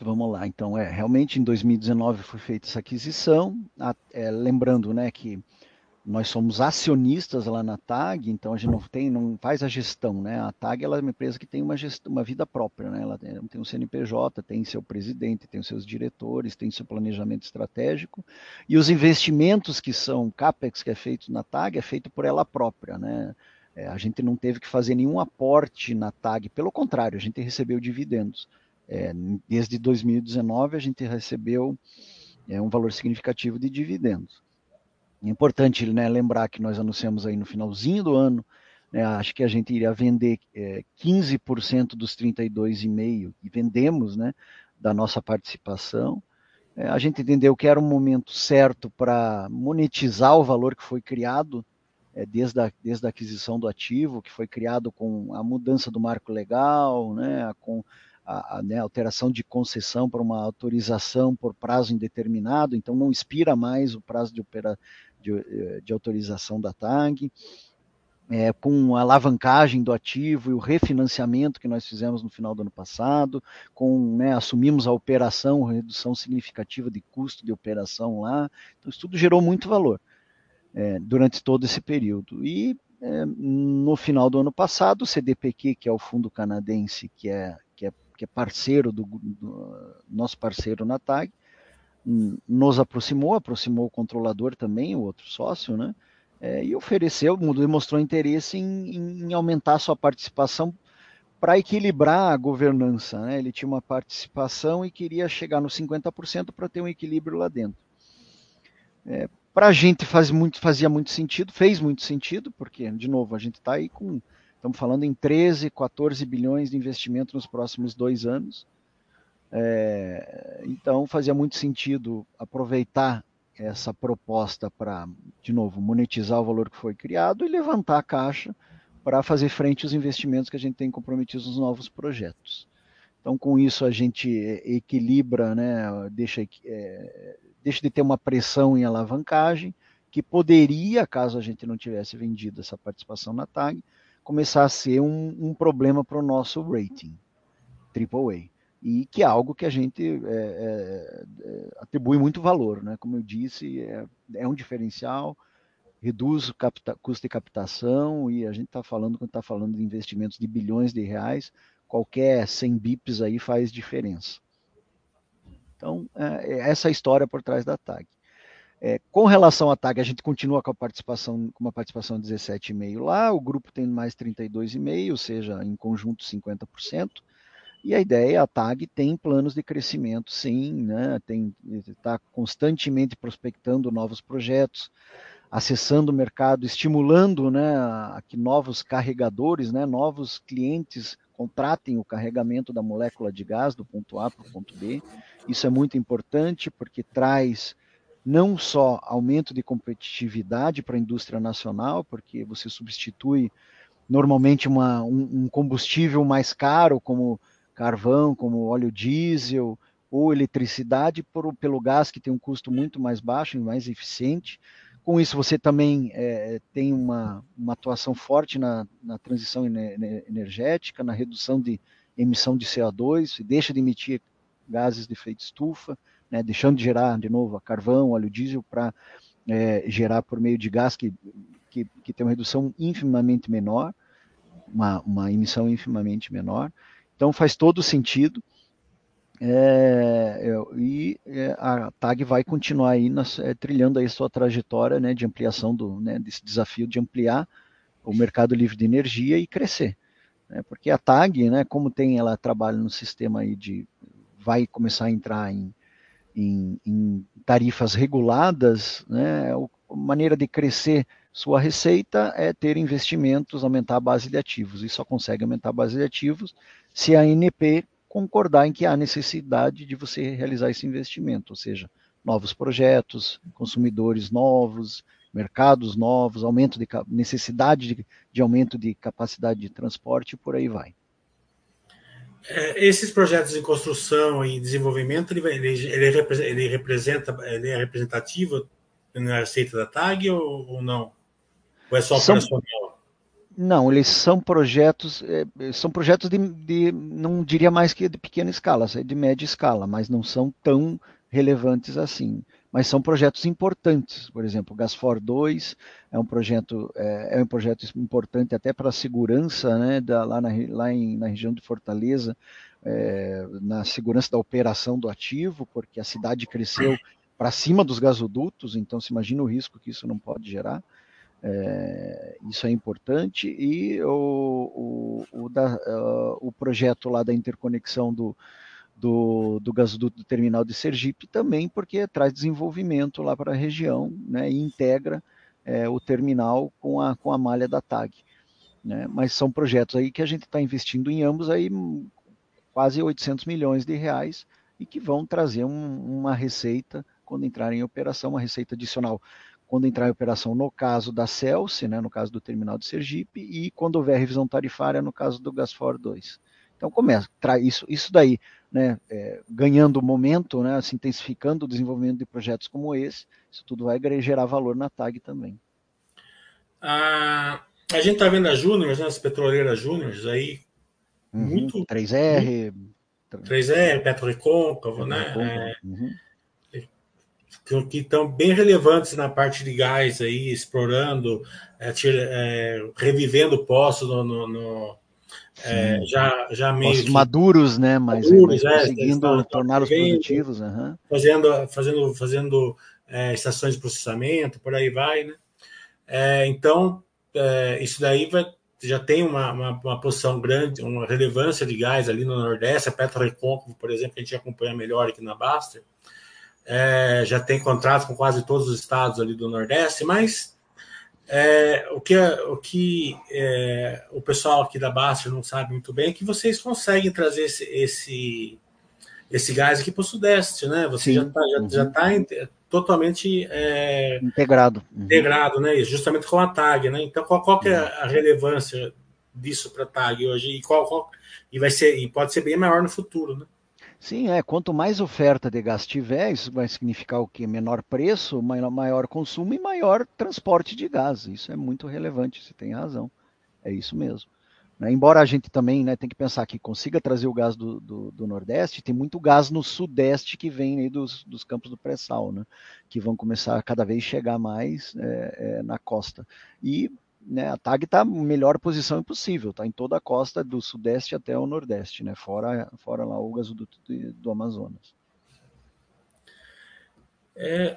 Vamos lá, então, é, realmente em 2019 foi feita essa aquisição, é, lembrando, né, que nós somos acionistas lá na TAG, então a gente não tem, não faz a gestão, né? A TAG ela é uma empresa que tem uma, gestão, uma vida própria, né? Ela tem, tem um CNPJ, tem seu presidente, tem seus diretores, tem seu planejamento estratégico e os investimentos que são capex que é feito na TAG é feito por ela própria, né? É, a gente não teve que fazer nenhum aporte na TAG, pelo contrário, a gente recebeu dividendos. É, desde 2019 a gente recebeu é, um valor significativo de dividendos. É importante né, lembrar que nós anunciamos aí no finalzinho do ano, né, acho que a gente iria vender é, 15% dos 32,5% e vendemos né, da nossa participação. É, a gente entendeu que era um momento certo para monetizar o valor que foi criado é, desde, a, desde a aquisição do ativo, que foi criado com a mudança do marco legal, né, com a, a né, alteração de concessão para uma autorização por prazo indeterminado, então não expira mais o prazo de, opera, de, eh, de autorização da TAG, é, com a alavancagem do ativo e o refinanciamento que nós fizemos no final do ano passado, com né, assumimos a operação, redução significativa de custo de operação lá. Então, isso tudo gerou muito valor é, durante todo esse período. E é, no final do ano passado, o CDPQ, que é o fundo canadense, que é, que é, parceiro do, do nosso parceiro na TAG, nos aproximou, aproximou o controlador também, o outro sócio, né? É, e ofereceu, demonstrou interesse em, em aumentar sua participação para equilibrar a governança. Né? Ele tinha uma participação e queria chegar nos 50% para ter um equilíbrio lá dentro. É, para a gente faz muito, fazia muito sentido, fez muito sentido, porque, de novo, a gente está aí com, estamos falando em 13, 14 bilhões de investimento nos próximos dois anos. É, então fazia muito sentido aproveitar essa proposta para, de novo, monetizar o valor que foi criado e levantar a caixa para fazer frente aos investimentos que a gente tem comprometidos nos novos projetos. Então, com isso, a gente equilibra, né, deixa, é, deixa de ter uma pressão em alavancagem, que poderia, caso a gente não tivesse vendido essa participação na TAG, começar a ser um, um problema para o nosso rating, AAA e que é algo que a gente é, é, é, atribui muito valor, né? Como eu disse, é, é um diferencial, reduz o custo de captação e a gente está falando quando está falando de investimentos de bilhões de reais, qualquer 100 bips aí faz diferença. Então, é, é essa é a história por trás da TAG. É, com relação à TAG, a gente continua com participação, com uma participação de 17,5% lá, o grupo tem mais 32,5%, ou seja, em conjunto 50%. E a ideia, a TAG tem planos de crescimento, sim, né? Está constantemente prospectando novos projetos, acessando o mercado, estimulando, né, a que novos carregadores, né, novos clientes contratem o carregamento da molécula de gás do ponto A para o ponto B. Isso é muito importante porque traz não só aumento de competitividade para a indústria nacional, porque você substitui normalmente uma, um, um combustível mais caro, como carvão, como óleo diesel ou eletricidade, por, pelo gás que tem um custo muito mais baixo e mais eficiente. Com isso, você também é, tem uma, uma atuação forte na, na transição energética, na redução de emissão de CO2, deixa de emitir gases de efeito estufa, né, deixando de gerar, de novo, a carvão, óleo diesel para é, gerar por meio de gás que, que, que tem uma redução infimamente menor, uma, uma emissão infimamente menor. Então faz todo sentido. É, e é, a TAG vai continuar aí nas, é, trilhando aí sua trajetória né, de ampliação do, né, desse desafio de ampliar o mercado livre de energia e crescer. Né, porque a TAG, né, como tem ela trabalha no sistema aí de vai começar a entrar em, em, em tarifas reguladas, né, a maneira de crescer sua receita é ter investimentos, aumentar a base de ativos. E só consegue aumentar a base de ativos se a ANP concordar em que há necessidade de você realizar esse investimento, ou seja, novos projetos, consumidores novos, mercados novos, aumento de necessidade de, de aumento de capacidade de transporte e por aí vai. É, esses projetos em construção e desenvolvimento, ele, ele, ele, representa, ele é representativo na receita da TAG ou, ou não? Ou é só operacional? Não, eles são projetos, é, são projetos de, de, não diria mais que de pequena escala, de média escala, mas não são tão relevantes assim. Mas são projetos importantes, por exemplo, o Gasfor 2 é um projeto, é, é um projeto importante até para a segurança, né, da, lá, na, lá em, na região de Fortaleza, é, na segurança da operação do ativo, porque a cidade cresceu para cima dos gasodutos, então se imagina o risco que isso não pode gerar. É, isso é importante e o, o, o, da, o, projeto lá da interconexão do, do, do gasoduto do terminal de Sergipe também, porque traz desenvolvimento lá para a região né, e integra é, o terminal com a, com a malha da TAG. Né? Mas são projetos aí que a gente está investindo em ambos aí quase 800 milhões de reais e que vão trazer um, uma receita quando entrarem em operação, uma receita adicional quando entrar em operação no caso da Celsi, né, no caso do terminal de Sergipe, e quando houver revisão tarifária no caso do Gasfor 2. Então começa, isso, isso daí, né, é, ganhando momento, né, se intensificando o desenvolvimento de projetos como esse, isso tudo vai gerar valor na TAG também. Ah, a gente está vendo as Júniors, né, as petroleiras Júniors aí, uhum, muito... 3R... 3R, Petro Recôncavo, né? É, uhum que estão bem relevantes na parte de gás aí, explorando, é, tira, é, revivendo poços no, no, no é, já, já meio Postos maduros, né? Mas, maduros, mas é, conseguindo torná-los produtivos, uhum. fazendo, fazendo, fazendo é, estações de processamento, por aí vai, né? É, então, isso daí vai, já tem uma, uma, uma, posição grande, uma relevância de gás ali no Nordeste, a Petro Recôncavo, por exemplo, que a gente acompanha melhor aqui na Baster, é, já tem contrato com quase todos os estados ali do Nordeste, mas é, o que, o, que é, o pessoal aqui da Basta não sabe muito bem é que vocês conseguem trazer esse, esse, esse gás aqui para o Sudeste, né? Você Sim. já está já, uhum. já tá totalmente é, integrado. Uhum. Integrado, né? Justamente com a TAG, né? Então, qual, qual que é a relevância disso para a TAG hoje? E, qual, qual, e vai ser, e pode ser bem maior no futuro, né? Sim, é. Quanto mais oferta de gás tiver, isso vai significar o quê? Menor preço, maior, consumo e maior transporte de gás. Isso é muito relevante, você tem razão. É isso mesmo. Né? Embora a gente também né, tem que pensar que consiga trazer o gás do, do, do Nordeste, tem muito gás no Sudeste que vem aí dos, dos campos do pré-sal, né? que vão começar a cada vez chegar mais é, é, na costa. E né, a TAG está na melhor posição possível, está em toda a costa do sudeste até o nordeste, né, fora, fora lá o gasoduto do, do Amazonas. É...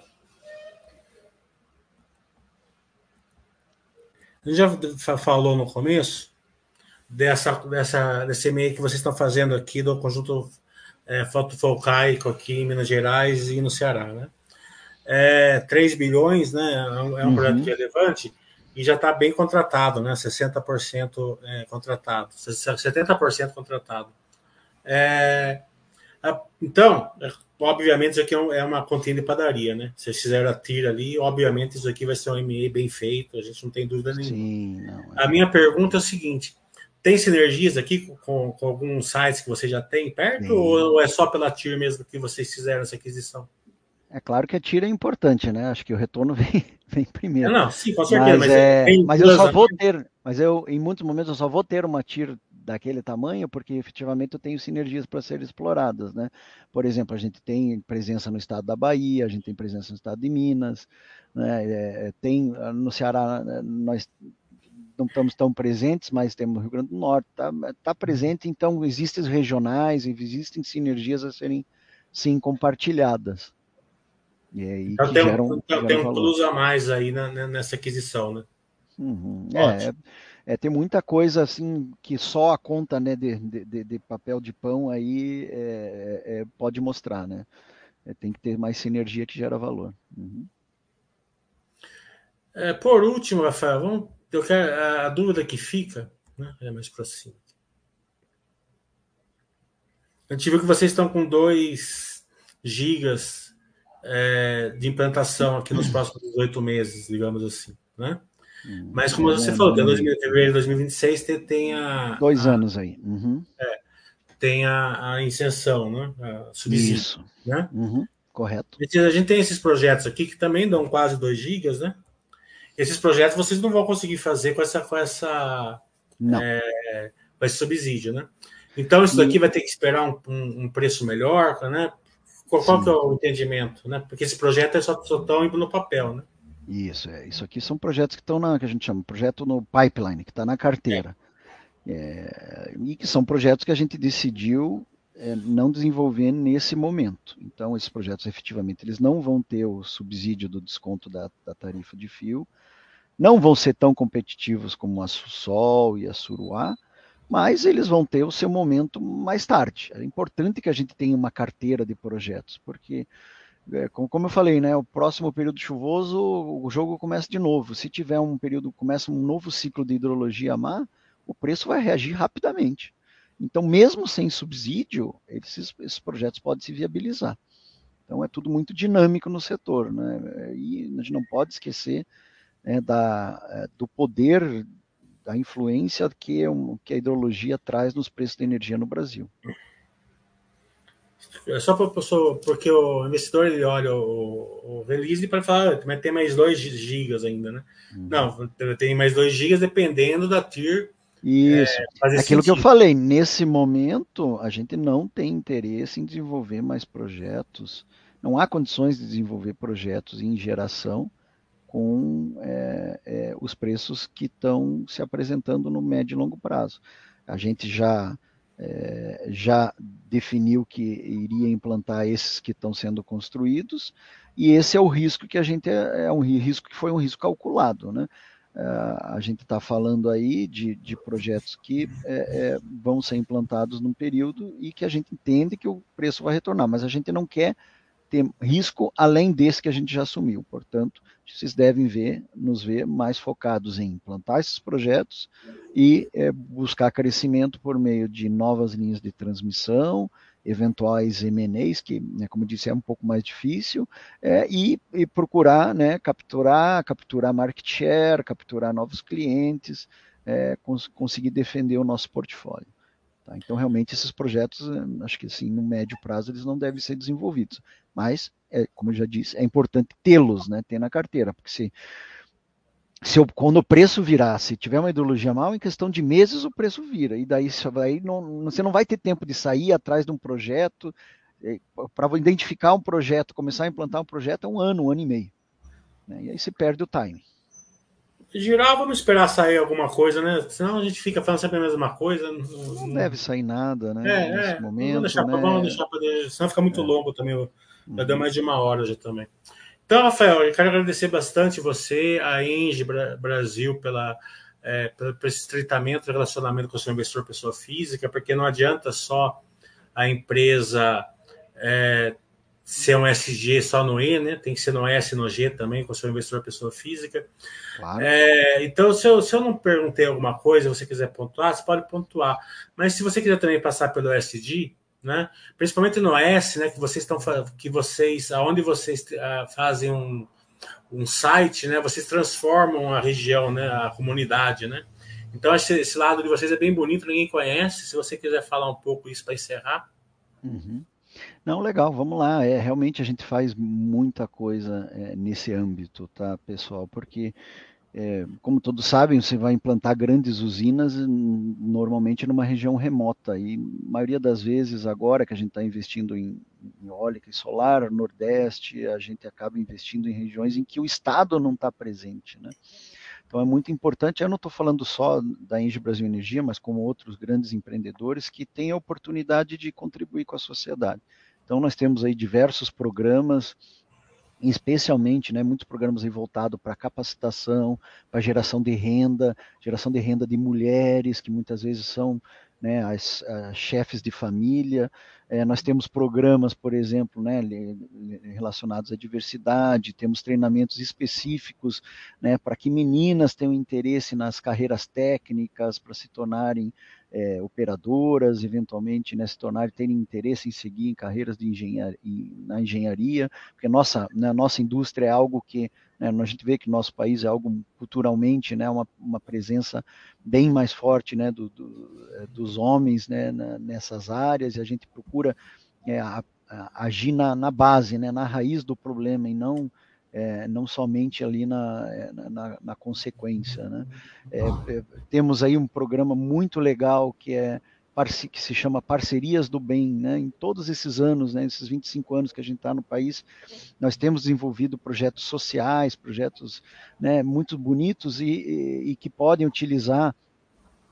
A gente já falou no começo dessa, dessa, desse meio que vocês estão fazendo aqui do conjunto é, fotovoltaico aqui em Minas Gerais e no Ceará, né? É, 3 bilhões, né? É um, é um uhum. projeto relevante e já está bem contratado, né? 60% é, contratado, 70% contratado. É, então, obviamente, isso aqui é, é uma continha de padaria, né? Se vocês fizeram a tira ali, obviamente isso aqui vai ser um MA bem feito, a gente não tem dúvida nenhuma. Sim, não, é... A minha pergunta é o seguinte: tem sinergias aqui com, com alguns sites que você já tem perto, Sim. ou é só pela TIR mesmo que vocês fizeram essa aquisição? É claro que a tira é importante, né? Acho que o retorno vem, vem primeiro. Não, sim, com certeza. Mas, mas, é, mas eu só vou ter, mas eu em muitos momentos eu só vou ter uma tira daquele tamanho, porque efetivamente eu tenho sinergias para serem exploradas, né? Por exemplo, a gente tem presença no estado da Bahia, a gente tem presença no estado de Minas, né? É, tem no Ceará nós não estamos tão presentes, mas temos no Rio Grande do Norte, está tá presente, então existem regionais, existem sinergias a serem sim compartilhadas. E aí então tem, geram, então, geram tem um plus a mais aí na, nessa aquisição, né? Uhum. É, é, tem muita coisa assim que só a conta né, de, de, de papel de pão aí é, é, pode mostrar, né? É, tem que ter mais sinergia que gera valor. Uhum. É, por último, Rafael, vamos, eu quero, a, a dúvida que fica, né, é mais para cima. A gente viu que vocês estão com 2 gigas é, de implantação aqui nos próximos oito meses, digamos assim, né? Hum, Mas como você falou, até fevereiro de 2026 tem, tem a. Dois a, anos aí. Uhum. É, tem a, a isenção, né? A subsídio. Isso. Né? Uhum. Correto. A gente tem esses projetos aqui que também dão quase 2 gigas, né? Esses projetos vocês não vão conseguir fazer com essa, com essa é, com esse subsídio, né? Então isso daqui e... vai ter que esperar um, um, um preço melhor, né? Qual, qual que é o entendimento, né? Porque esse projeto é só, só tão indo no papel, né? Isso, é. Isso aqui são projetos que estão na, que a gente chama, projeto no pipeline, que está na carteira. É. É, e que são projetos que a gente decidiu é, não desenvolver nesse momento. Então, esses projetos, efetivamente, eles não vão ter o subsídio do desconto da, da tarifa de fio, não vão ser tão competitivos como a Sol e a Suruá, mas eles vão ter o seu momento mais tarde. É importante que a gente tenha uma carteira de projetos, porque é, como eu falei, né, o próximo período chuvoso, o jogo começa de novo. Se tiver um período, começa um novo ciclo de hidrologia má, o preço vai reagir rapidamente. Então, mesmo sem subsídio, esses, esses projetos podem se viabilizar. Então, é tudo muito dinâmico no setor. Né? E a gente não pode esquecer né, da, é, do poder, da influência que, que a hidrologia traz nos preços da energia no Brasil. É só porque o investidor ele olha o, o release para falar, ah, mas tem mais 2 gigas ainda, né? Uhum. Não, tem mais 2 gigas dependendo da TIR. Isso. É, Aquilo sentido. que eu falei, nesse momento a gente não tem interesse em desenvolver mais projetos, não há condições de desenvolver projetos em geração com é, é, os preços que estão se apresentando no médio e longo prazo. A gente já é, já definiu que iria implantar esses que estão sendo construídos, e esse é o risco que a gente é, é um risco que foi um risco calculado, né? Uh, a gente está falando aí de, de projetos que é, é, vão ser implantados num período e que a gente entende que o preço vai retornar, mas a gente não quer ter risco além desse que a gente já assumiu. Portanto, vocês devem ver, nos ver mais focados em implantar esses projetos e é, buscar crescimento por meio de novas linhas de transmissão, eventuais M&As, que, né, como disse, é um pouco mais difícil, é, e, e, procurar né, capturar, capturar market share, capturar novos clientes, é, cons conseguir defender o nosso portfólio. Tá? Então, realmente, esses projetos, acho que assim, no médio prazo, eles não devem ser desenvolvidos. Mas, é, como eu já disse, é importante tê-los, né, ter na carteira, porque se, se eu, quando o preço virar, se tiver uma ideologia mal, em questão de meses o preço vira. E daí aí não, você não vai ter tempo de sair atrás de um projeto. É, Para identificar um projeto, começar a implantar um projeto, é um ano, um ano e meio. Né? E aí você perde o time geral, vamos esperar sair alguma coisa, né? Senão a gente fica falando sempre a mesma coisa. Não, não deve sair nada, né? É, Nesse é, momento. Vamos deixar, né? vamos deixar pra, senão fica muito é. longo também. Já deu mais de uma hora já também. Então, Rafael, eu quero agradecer bastante você, a Enge Brasil, pela, é, por esse estreitamento do relacionamento com o seu investidor pessoa física, porque não adianta só a empresa é, ser um SG só no E, né? Tem que ser no S no G também, com o seu investidor pessoa física. Claro. É, então, se eu, se eu não perguntei alguma coisa, você quiser pontuar, você pode pontuar. Mas se você quiser também passar pelo SG, né? Principalmente no S, né? Que vocês estão que vocês, aonde vocês uh, fazem um, um site, né? Vocês transformam a região, né? A comunidade, né? Então esse, esse lado de vocês é bem bonito, ninguém conhece. Se você quiser falar um pouco isso para encerrar. Uhum. Não, legal, vamos lá. É, realmente a gente faz muita coisa é, nesse âmbito, tá, pessoal? Porque é, como todos sabem, você vai implantar grandes usinas normalmente numa região remota. E a maioria das vezes, agora que a gente está investindo em, em eólica e solar, Nordeste, a gente acaba investindo em regiões em que o Estado não está presente. Né? Então é muito importante, eu não estou falando só da Engie Brasil Energia, mas como outros grandes empreendedores que têm a oportunidade de contribuir com a sociedade. Então nós temos aí diversos programas, especialmente, né, muitos programas voltados para capacitação, para geração de renda, geração de renda de mulheres, que muitas vezes são né, as, as chefes de família. É, nós temos programas, por exemplo, né, relacionados à diversidade, temos treinamentos específicos né, para que meninas tenham interesse nas carreiras técnicas, para se tornarem é, operadoras, eventualmente né, se tornarem, terem interesse em seguir em carreiras de engenharia, na engenharia, porque nossa, né, nossa indústria é algo que né, a gente vê que nosso país é algo culturalmente, né, uma, uma presença bem mais forte né, do, do, é, dos homens né, na, nessas áreas, e a gente procura é, a, a, agir na, na base, né, na raiz do problema, e não é, não somente ali na, é, na, na consequência. Né? É, é, temos aí um programa muito legal que é que se chama Parcerias do Bem, né? Em todos esses anos, né, esses 25 anos que a gente está no país, nós temos desenvolvido projetos sociais, projetos né, muito bonitos e, e, e que podem utilizar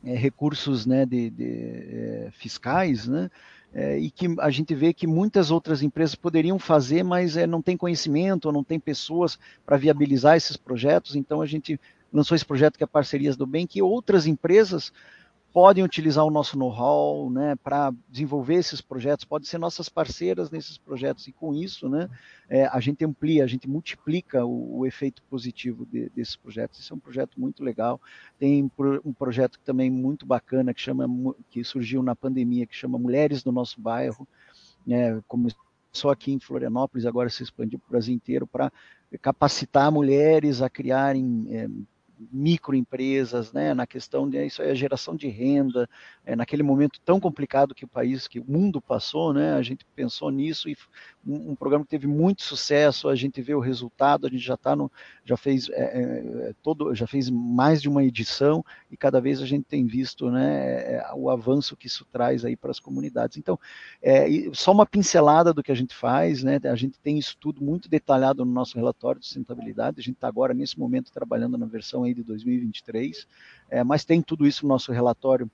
é, recursos né, de, de é, fiscais, né, é, e que a gente vê que muitas outras empresas poderiam fazer, mas é, não tem conhecimento, não tem pessoas para viabilizar esses projetos. Então a gente lançou esse projeto que é Parcerias do Bem, que outras empresas podem utilizar o nosso know-how né, para desenvolver esses projetos, podem ser nossas parceiras nesses projetos, e com isso né, é, a gente amplia, a gente multiplica o, o efeito positivo de, desses projetos. Isso é um projeto muito legal. Tem um projeto também muito bacana que, chama, que surgiu na pandemia, que chama Mulheres do Nosso Bairro, né, começou aqui em Florianópolis, agora se expandiu para o Brasil inteiro, para capacitar mulheres a criarem é, microempresas, né, na questão de isso é a geração de renda, é, naquele momento tão complicado que o país, que o mundo passou, né, a gente pensou nisso e um, um programa que teve muito sucesso, a gente vê o resultado, a gente já está no, já fez é, é, todo, já fez mais de uma edição e cada vez a gente tem visto, né, é, o avanço que isso traz aí para as comunidades. Então, é, só uma pincelada do que a gente faz, né, a gente tem isso tudo muito detalhado no nosso relatório de sustentabilidade, a gente está agora nesse momento trabalhando na versão aí de 2023, é, mas tem tudo isso no nosso relatório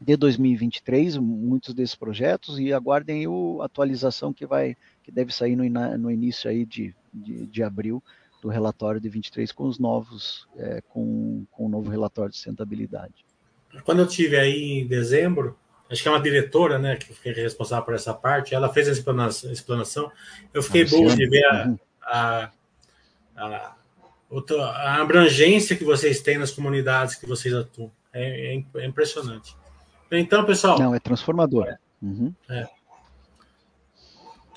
de 2023, muitos desses projetos, e aguardem a atualização que vai, que deve sair no, no início aí de, de, de, abril do relatório de 23 com os novos, é, com, com o novo relatório de sustentabilidade. Quando eu tive aí em dezembro, acho que é uma diretora, né, que fiquei responsável por essa parte, ela fez a explanação, eu fiquei bom de ver a, uhum. a, a a abrangência que vocês têm nas comunidades que vocês atuam. É, é, é impressionante. Então, pessoal. Não, é transformador. Uhum. É.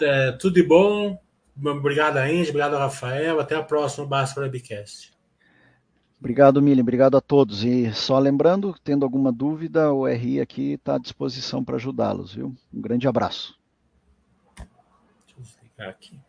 É, tudo de bom. Obrigado, Andy. Obrigado, Rafael. Até a próxima Basta Webcast. Obrigado, Mili. Obrigado a todos. E só lembrando, tendo alguma dúvida, o RI aqui está à disposição para ajudá-los, viu? Um grande abraço. Deixa eu aqui.